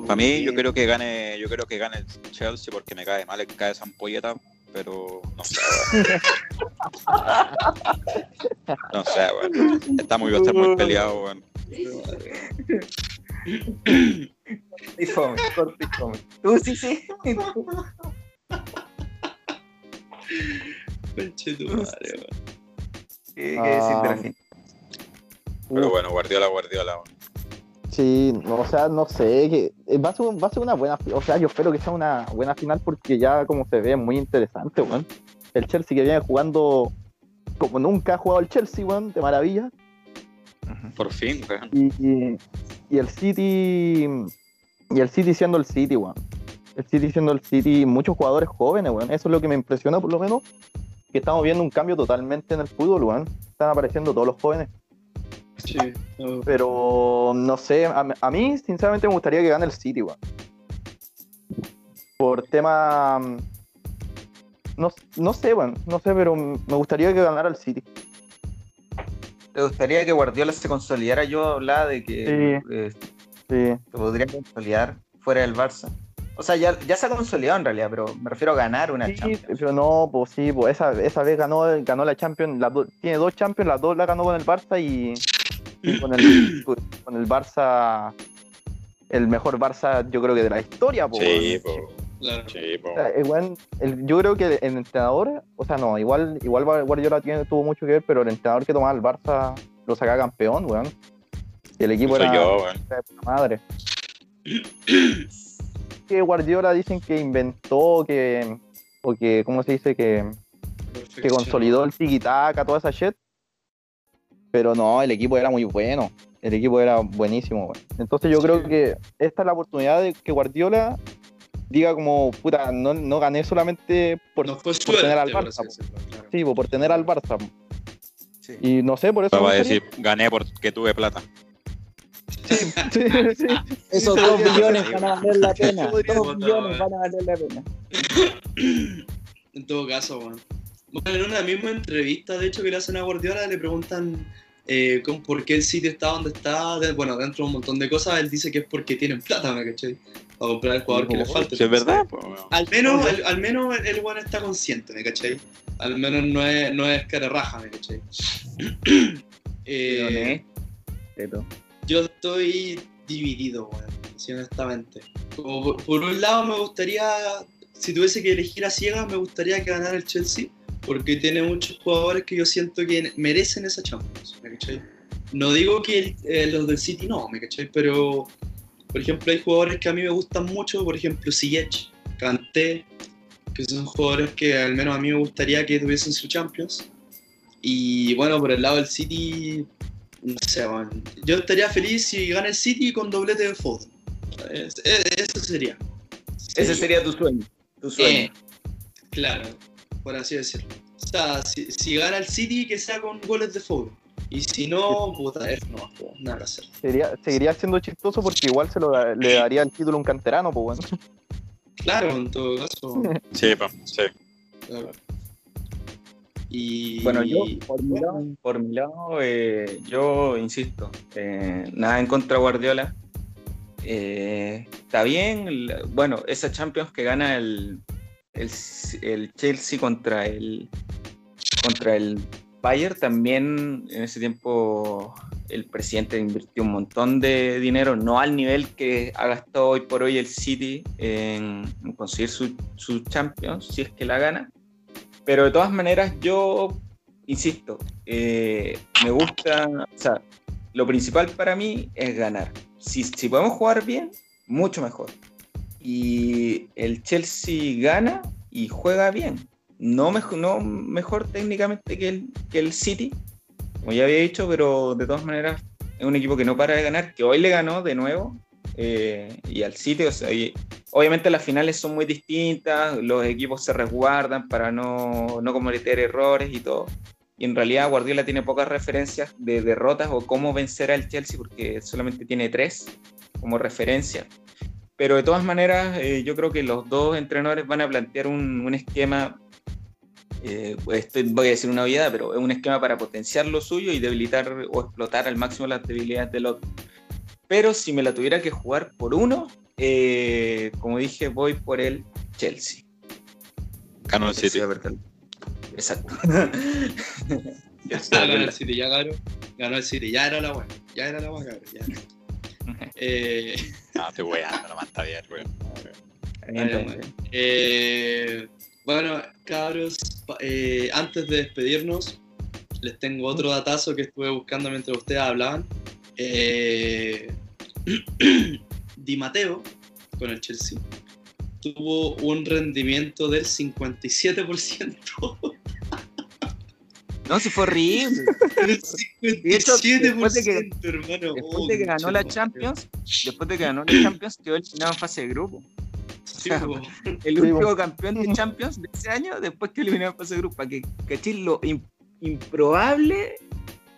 Para mí, yo creo que gane, yo creo que gane el Chelsea porque me cae mal el cae esa ampolleta, pero no sé. no sé, bueno. Está muy, va a estar muy peleado, bueno. Y fome, corto y fome. Tú sí, sí. Conche tu madre, ¿Qué, decir Pero bueno, Guardiola, Guardiola. Sí, o sea, no sé, que eh, va a, ser, va a ser una buena, o sea, yo espero que sea una buena final porque ya como se ve muy interesante, weón. El Chelsea que viene jugando como nunca ha jugado el Chelsea, weón, de maravilla. Por fin, weón. Y, y, el City, y el City siendo el City, weón el City siendo el City, muchos jugadores jóvenes, weón. Eso es lo que me impresiona, por lo menos, que estamos viendo un cambio totalmente en el fútbol, weón. Están apareciendo todos los jóvenes. Sí. Pero no sé, a, mí, sinceramente, me gustaría que gane el City, weón. Por tema. No, no sé, weón. No sé, pero me gustaría que ganara el City. ¿Te gustaría que Guardiola se consolidara? Yo hablaba de que eh, se podría consolidar fuera del Barça. O sea, ya, ya se ha consolidado en realidad, pero me refiero a ganar una sí, Champions. Pero no, pues sí, pues esa, esa vez ganó, ganó la Champions, tiene dos Champions, las dos la ganó con el Barça y, con, el, con el Barça, el mejor Barça yo creo que de la historia. Pues. Sí, pues. Claro. yo creo que el entrenador, o sea, no, igual, igual Guardiola tiene, tuvo mucho que ver, pero el entrenador que tomaba el Barça lo sacaba campeón, weón. Y el equipo era yo, weón. madre. que Guardiola dicen que inventó, que, o que, ¿cómo se dice? Que, que consolidó el tiki-taka, toda esa shit. Pero no, el equipo era muy bueno. El equipo era buenísimo. Entonces yo creo que esta es la oportunidad de que Guardiola diga como, puta, no, no gané solamente por, tener al Barça. Sí, por tener al Barça. Y no sé, por eso... Va a decir, gané porque tuve plata. Sí, sí, sí. Esos dos millones van a valer la pena. Dos millones van a valer la pena. En todo caso, bueno. En una misma entrevista, de hecho, que le hacen a Guardiola, le preguntan eh, con por qué el sitio está donde está. bueno, dentro de un montón de cosas, él dice que es porque tienen plata, ¿me cachai? Para comprar el jugador que le falte. es verdad. Al menos, al, menos el bueno está consciente, ¿me cachai? Al menos no es, no es cara raja, ¿me cachai? eh, yo estoy dividido, bueno, honestamente. por, por un lado me gustaría, si tuviese que elegir a ciegas, me gustaría que ganara el Chelsea porque tiene muchos jugadores que yo siento que merecen esa Champions, ¿me cachai? No digo que eh, los del City no, ¿me cachai? Pero, por ejemplo, hay jugadores que a mí me gustan mucho, por ejemplo, Ziyech, Kanté, que son jugadores que al menos a mí me gustaría que tuviesen su Champions. Y bueno, por el lado del City, no sé, yo estaría feliz si gana el City con doblete de Foden. Eso sería. Ese sería tu sueño. Tu sueño. Eh, claro por así decirlo. O sea, si, gana el City, que sea con goles de fútbol. Y si no, puta, es no, nada que hacer. seguiría siendo chistoso porque igual se lo le daría el título a un canterano, pues bueno. Claro, en todo caso. Sí, pues, sí. Y... Bueno, yo por mi lado, por mi lado eh, yo insisto, eh, nada en contra Guardiola. Eh, está bien, bueno, esa Champions que gana el, el, Chelsea contra el, contra el Bayern, también en ese tiempo el presidente invirtió un montón de dinero, no al nivel que ha gastado hoy por hoy el City en, conseguir su, su, Champions, si es que la gana. Pero de todas maneras, yo insisto, eh, me gusta, o sea, lo principal para mí es ganar. Si, si podemos jugar bien, mucho mejor y el Chelsea gana y juega bien. No, mejor, técnicamente que el, City, como ya había dicho, pero de todas maneras es un equipo que no para de ganar, que hoy le ganó de nuevo. Eh, y al City, o sea, obviamente las finales son muy distintas, los equipos se resguardan para no, no cometer errores y todo. Y en realidad Guardiola tiene pocas referencias de derrotas o cómo vencer al Chelsea, porque solamente tiene tres como referencia. Pero de todas maneras, eh, yo creo que los dos entrenadores van a plantear un, esquema, eh, voy a decir una obviedad, pero es un esquema para potenciar lo suyo y debilitar o explotar al máximo las debilidades del otro. Pero si me la tuviera que jugar por uno, eh, como dije, voy por el Chelsea. Ganó el City. Exacto. ya ganó el City, ya ganó. Ganó el City, ya era la buena. Ya era la buena, ya. Eh... No, estoy weando, nomás está bien, eh, bueno, cabros, eh, antes de despedirnos, les tengo otro datazo que estuve buscando mientras ustedes hablaban. Eh, Di Mateo, con el Chelsea, tuvo un rendimiento del 57%. No, si fue horrible. después de que, hermano. Después de que ganó la Champions, después de que ganó la Champions, quedó eliminado en fase de grupo. el último campeón de Champions de ese año, después que eliminó en fase de grupo. Para que caché lo improbable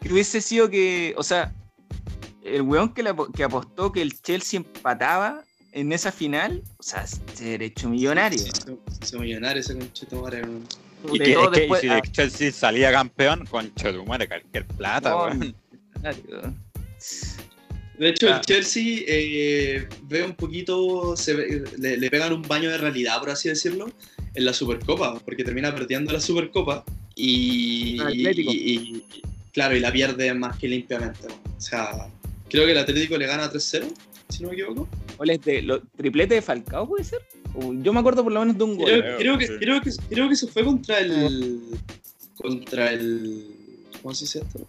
que hubiese sido que, o sea, el weón que, que apostó que el Chelsea empataba en esa final, o sea, se hecho millonario. Se millonario ese conchito y que, si ah. Chelsea salía campeón, con Chetumare, cualquier plata, De hecho, el. Chelsea eh, ve un poquito, se le, pegan un baño de realidad, por así decirlo, en la Supercopa, porque termina perdiendo la Supercopa y, y, claro, y la pierde más que limpiamente. O sea, creo que el Atlético le gana 3-0, si no me equivoco. de, lo, triplete de Falcao puede ser? Yo me acuerdo por lo menos de un gol. Creo, que, creo, que, creo que se fue contra el. Contra el. ¿Cómo se dice esto?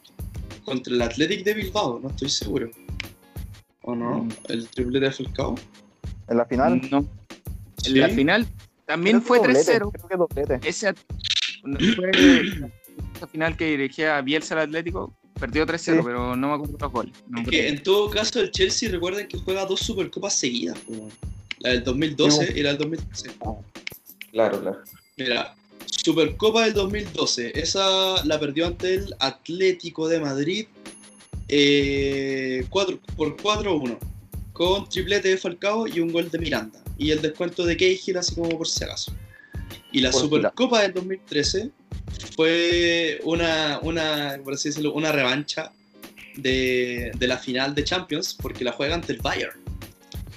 Contra el Athletic de Bilbao, no estoy seguro. ¿O no? Mm. ¿El triplete de Falcao? ¿En la final? No. En la final también fue 3-0. Creo que doblete. Ese, fue la final que dirigía Bielsa al Atlético, perdió 3-0, pero no me acuerdo los goles. en todo caso, el Chelsea, recuerden que juega dos Supercopas seguidas, la del 2012 y la del 2013. Claro, claro. Mira, Supercopa del 2012, esa la perdió ante el Atlético de Madrid eh, por 4-1, con triplete de Falcao y un gol de Miranda, y el descuento de Cahill, así como por si acaso. Y la Supercopa del 2013 fue una, una, por así decirlo, una revancha de, de, la final de Champions, porque la juega ante el Bayern.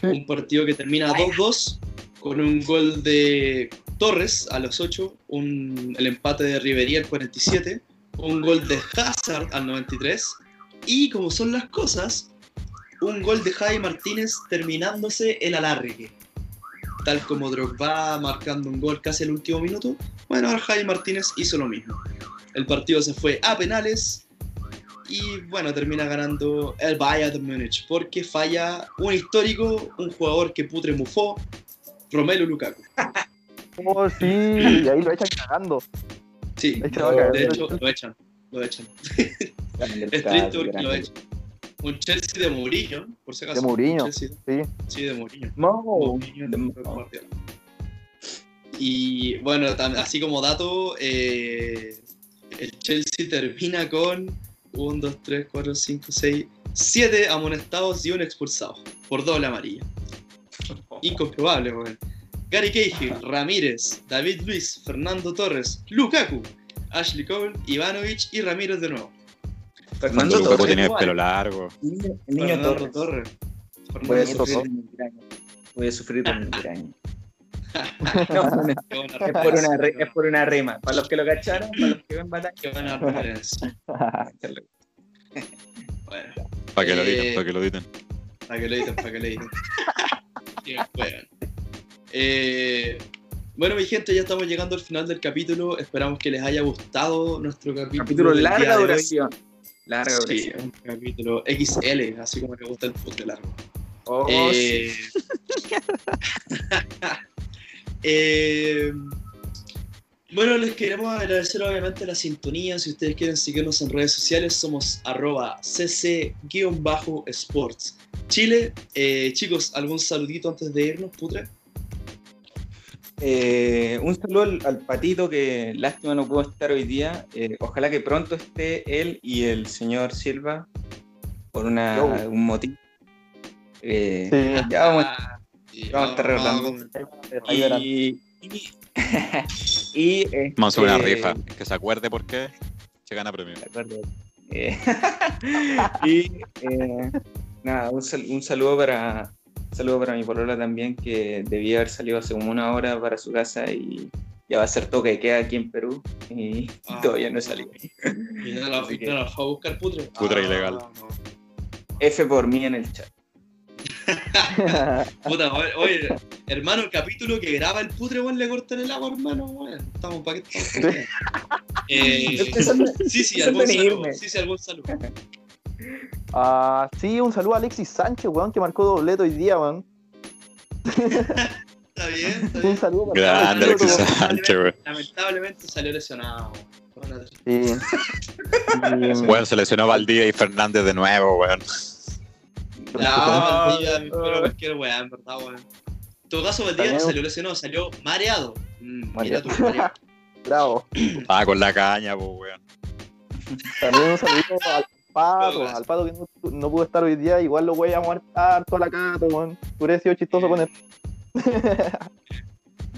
Un partido que termina 2-2 con un gol de Torres a los 8, un, el empate de Rivería al 47, un gol de Hazard al 93 y como son las cosas, un gol de Javi Martínez terminándose el alargue. Tal como Drogba marcando un gol casi el último minuto, bueno, Javi Martínez hizo lo mismo. El partido se fue a penales y bueno, termina ganando el Bayern Múnich porque falla un histórico, un jugador que putre mufó, Romelu Lukaku. Oh, sí, y ahí lo echan cagando. Sí, de hecho lo echan, lo echan. es triste porque lo echan. Un Chelsea de Mourinho, por si acaso. De Mourinho, sí. Sí, de Mourinho. No, Mourinho de Y bueno, así como dato, eh, el Chelsea termina con 1, 2, 3, 4, 5, 6, 7 amonestados y un expulsado por doble amarilla. Incomprobable, weón. Gary Cahill, Ramírez, David Luis, Fernando Torres, Lukaku, Ashley Cole, Ivanovic y Ramírez de nuevo. Fernando Lukaku tiene el pelo largo. El niño, Torres. Torres. Voy a sufrir de migraña. Voy a sufrir de migraña. no, es, por una, es por una rima. Para los que lo cacharon, para los que ven batalla. Que van a bueno. Para que lo editen, para que lo editen. Para que lo editen, para que lo editen. Eh, bueno, mi gente, ya estamos llegando al final del capítulo. Esperamos que les haya gustado nuestro capítulo. Capítulo larga duración. Larga duración. Sí, un capítulo XL, así como me gusta el fútbol largo. Oh, eh, eh, bueno, les queremos agradecer obviamente la sintonía. Si ustedes quieren seguirnos en redes sociales, somos arroba cc-sports. Chile, eh, chicos, ¿algún saludito antes de irnos, putre? Eh, un saludo al, patito que lástima no pudo estar hoy día. Eh, ojalá que pronto esté él y el señor Silva por una, un motivo. sí. Ya vamos, a estar arreglando. Y, y, vamos a hacer una este, rifa. Que se acuerde por qué se gana premio. y nada, un, un saludo para saludo para mi polola también, que debía haber salido hace como una hora para su casa y ya va a ser toque de queda aquí en Perú y ah, todavía no he salido. ¿Y no la, fue a buscar putre? Putre ah, ilegal. F por mí en el chat. Puta, oye, hermano, el capítulo que graba el putre, weón, le cortan el agua, hermano, weón. Estamos para que estamos. eh, sí, sí, algún saludo. Sí, sí, algún saludo. Ah, sí, un saludo a Alexis Sánchez, weón, que marcó doblete hoy día, weón. está bien, está bien. Un saludo para Grande Alexis Sánchez, weón. Lamentablemente salió lesionado. Sí. Bueno, se lesionó Valdía y Fernández de nuevo, weón. No, Valdía, pero cualquier weón, en verdad, weón. En todo caso, Valdía no salió lesionado, salió mareado. Mm, mira tú, mareado. Bravo. Ah, con la caña, pues, weón. También un saludo al Pato, al Pato que no, pudo estar hoy día, igual lo voy a muertar toda la cato, weón. Hubiera sido chistoso con él.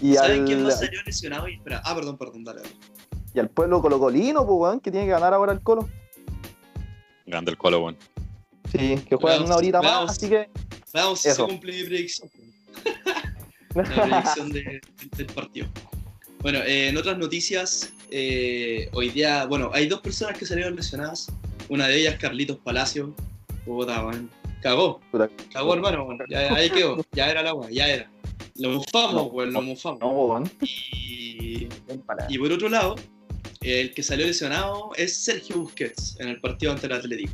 y ¿Saben al... quién más salió lesionado? Y... Ah, perdón, perdón, dale, Y al pueblo colocolino, pues, weón, que tiene que ganar ahora el Colo. Grande el Colo, weón. Sí, que juegan una horita más, así que. Veamos si se cumple mi predicción. la predicción del partido. Bueno, eh, en otras noticias, eh, hoy día, bueno, hay dos personas que salieron lesionadas. Una de ellas, Carlitos Palacio. Puta, man. Cagó. Cagó, hermano, Ya, ahí quedó. Ya era el agua, ya era. Lo mufamos, pues, lo mufamos. y, y por otro lado, el que salió lesionado es Sergio Busquets en el partido ante el Atlético.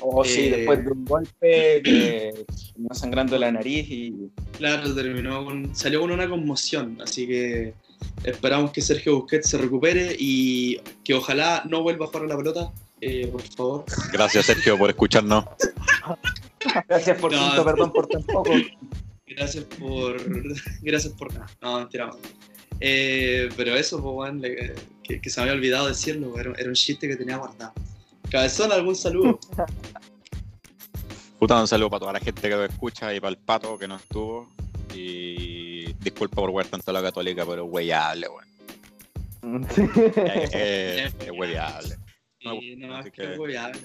Oh, sí, eh, después de un golpe que terminó sangrando la nariz y. Claro, terminó con, salió con una conmoción, así que Esperamos que Sergio Busquets se recupere y que ojalá no vuelva a jugar a la pelota, eh, por favor. Gracias, Sergio, por escucharnos. Gracias por tanto, perdón por tan poco. Gracias por. Gracias por nada. No, mentira. Eh, pero eso, pues, bueno, que, que, se me había olvidado decirlo, era, era un chiste que tenía guardado. Cabezón, algún saludo. Puta, un saludo para toda la gente que lo escucha y para el pato que no estuvo. Y disculpa por jugar tanto a la católica, pero es weyable, weón. Sí. Es, es, es weyable. Sí, no, es que weyable,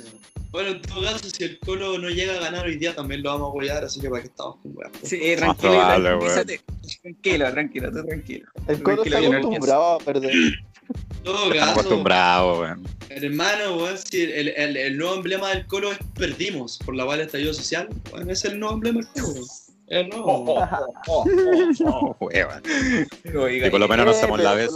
bueno, en todo caso, si el Colo no llega a ganar hoy día, también lo vamos a apoyar, así que para que estamos con weá. Sí, tranquilo, probable, tranquilo, tranquilo, tranquilo. El Colo está acostumbrado a perder. Todo caso, acostumbrado, weón. Hermano, weón, si el, el, el, nuevo emblema del Colo es perdimos por la cual estallido social, bueno, es el nuevo emblema del Colo. Es nuevo. Oh, oh, oh, oh, y por lo menos no hacemos la vez,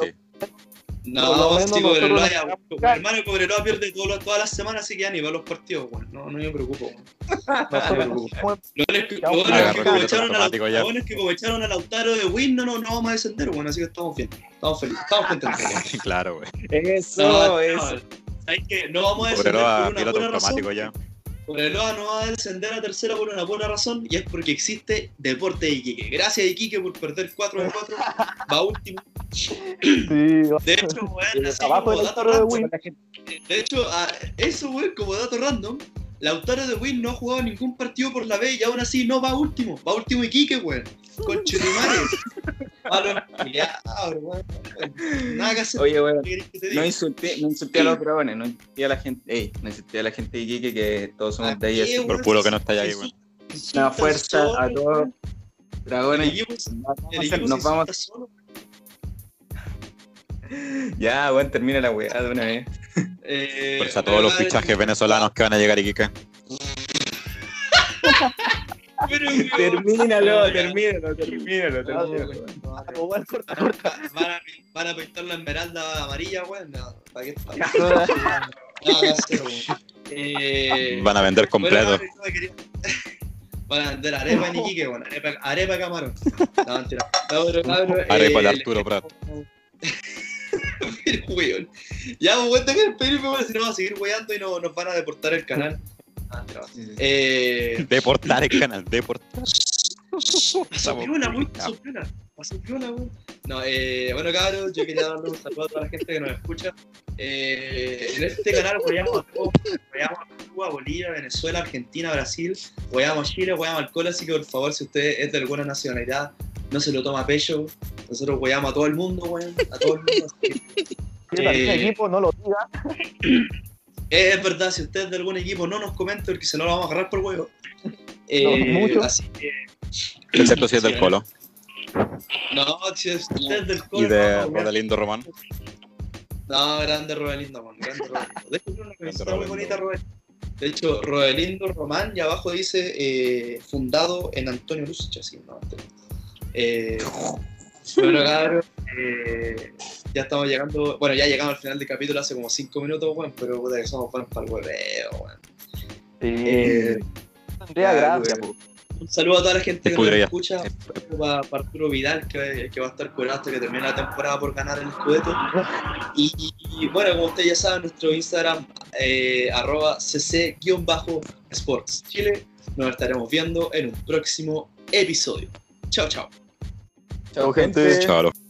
sí. No, si Cobreloa ya, hermano Cobreloa pierde todo, todas las semanas, así que ya ni va a los partidos, weón. No, no me preocupo, No me preocupo. Los que aprovecharon a que echaron a Lautaro de Win, no, no, no vamos a descender, bueno, así que estamos bien. Estamos felices, estamos contentos. claro, güey. Eso, eso. Hay que no vamos a descender por una buena razón. ya. Cobreloa no va a descender a tercera por una buena razón y es porque existe Deporte de Iquique. Gracias Iquique por perder 4 de 4. Va último. Sí, de hecho, weón, así como dato random. De hecho, eso, weón, como dato random, Lautaro de Win no ha jugado ningún partido por la B y aún así no va último. Va último Iquique, weón. Con Chetumares. Nada que hacer. Oye, weón. No insulté, no insulté a los dragones, no insulté a la gente. Ey, no insulté a la gente de Iquique que todos somos de ahí. Así. Por puro que no está ahí, weón. Una fuerza a todos. Dragones. Nos vamos. Ya, weón, termina la weá de una vez. Eh, pues a todos los fichajes venezolanos que van a llegar a Iquique. termínalo, termínalo, termínalo, termínalo. Van a pintar la esmeralda amarilla, weón. ¿Para qué eh, Van a vender completo. Van a vender arepa en Iquique, bueno, arepa, arepa camarón. No, mentira. arepa de eh, Arturo Prat. Pero, weón. Ya, vamos a que si no vamos a seguir weando y no, nos van a deportar el canal. eh... Deportar el canal, deportar. Piola, weón. No, eh, bueno, cabros, yo quería darle un saludo a toda la gente que nos escucha. Eh, en este canal apoyamos a todos, apoyamos a Cuba, Bolivia, Venezuela, Argentina, Brasil, apoyamos a Chile, apoyamos al Cola, así que por favor, si usted es de alguna nacionalidad, no se lo toma a pecho. Nosotros apoyamos a todo el mundo, weón. A todo el mundo. Si eh, equipo, no lo diga. Es verdad, si usted es de algún equipo, no nos comente porque se lo vamos a agarrar por huevo. Eh, mucho. Así que. Excepto si es del Colo. No, si es, usted es del Colo. ¿Y de Rodelindo Román? No, grande Rodelindo, Román. Grande Rodelindo. De hecho, una camiseta muy bonita, Rodelindo. De hecho, Rodelindo Román, y abajo dice eh, fundado en Antonio Luz, así, no, eh, bueno, cabrón, eh, ya estamos llegando, bueno, ya llegamos al final del capítulo hace como 5 minutos, bueno, pero puta que somos buenos para el hueveo, bueno. Eh, gracias, Un saludo a toda la gente que nos escucha, para, para Arturo Vidal, que, que, va a estar curado hasta que termine la temporada por ganar el escudeto. Y, bueno, como ustedes ya saben, nuestro Instagram, eh, arroba cc-sports Chile, nos estaremos viendo en un próximo episodio. Chao, chao. Chao, gente. Chao.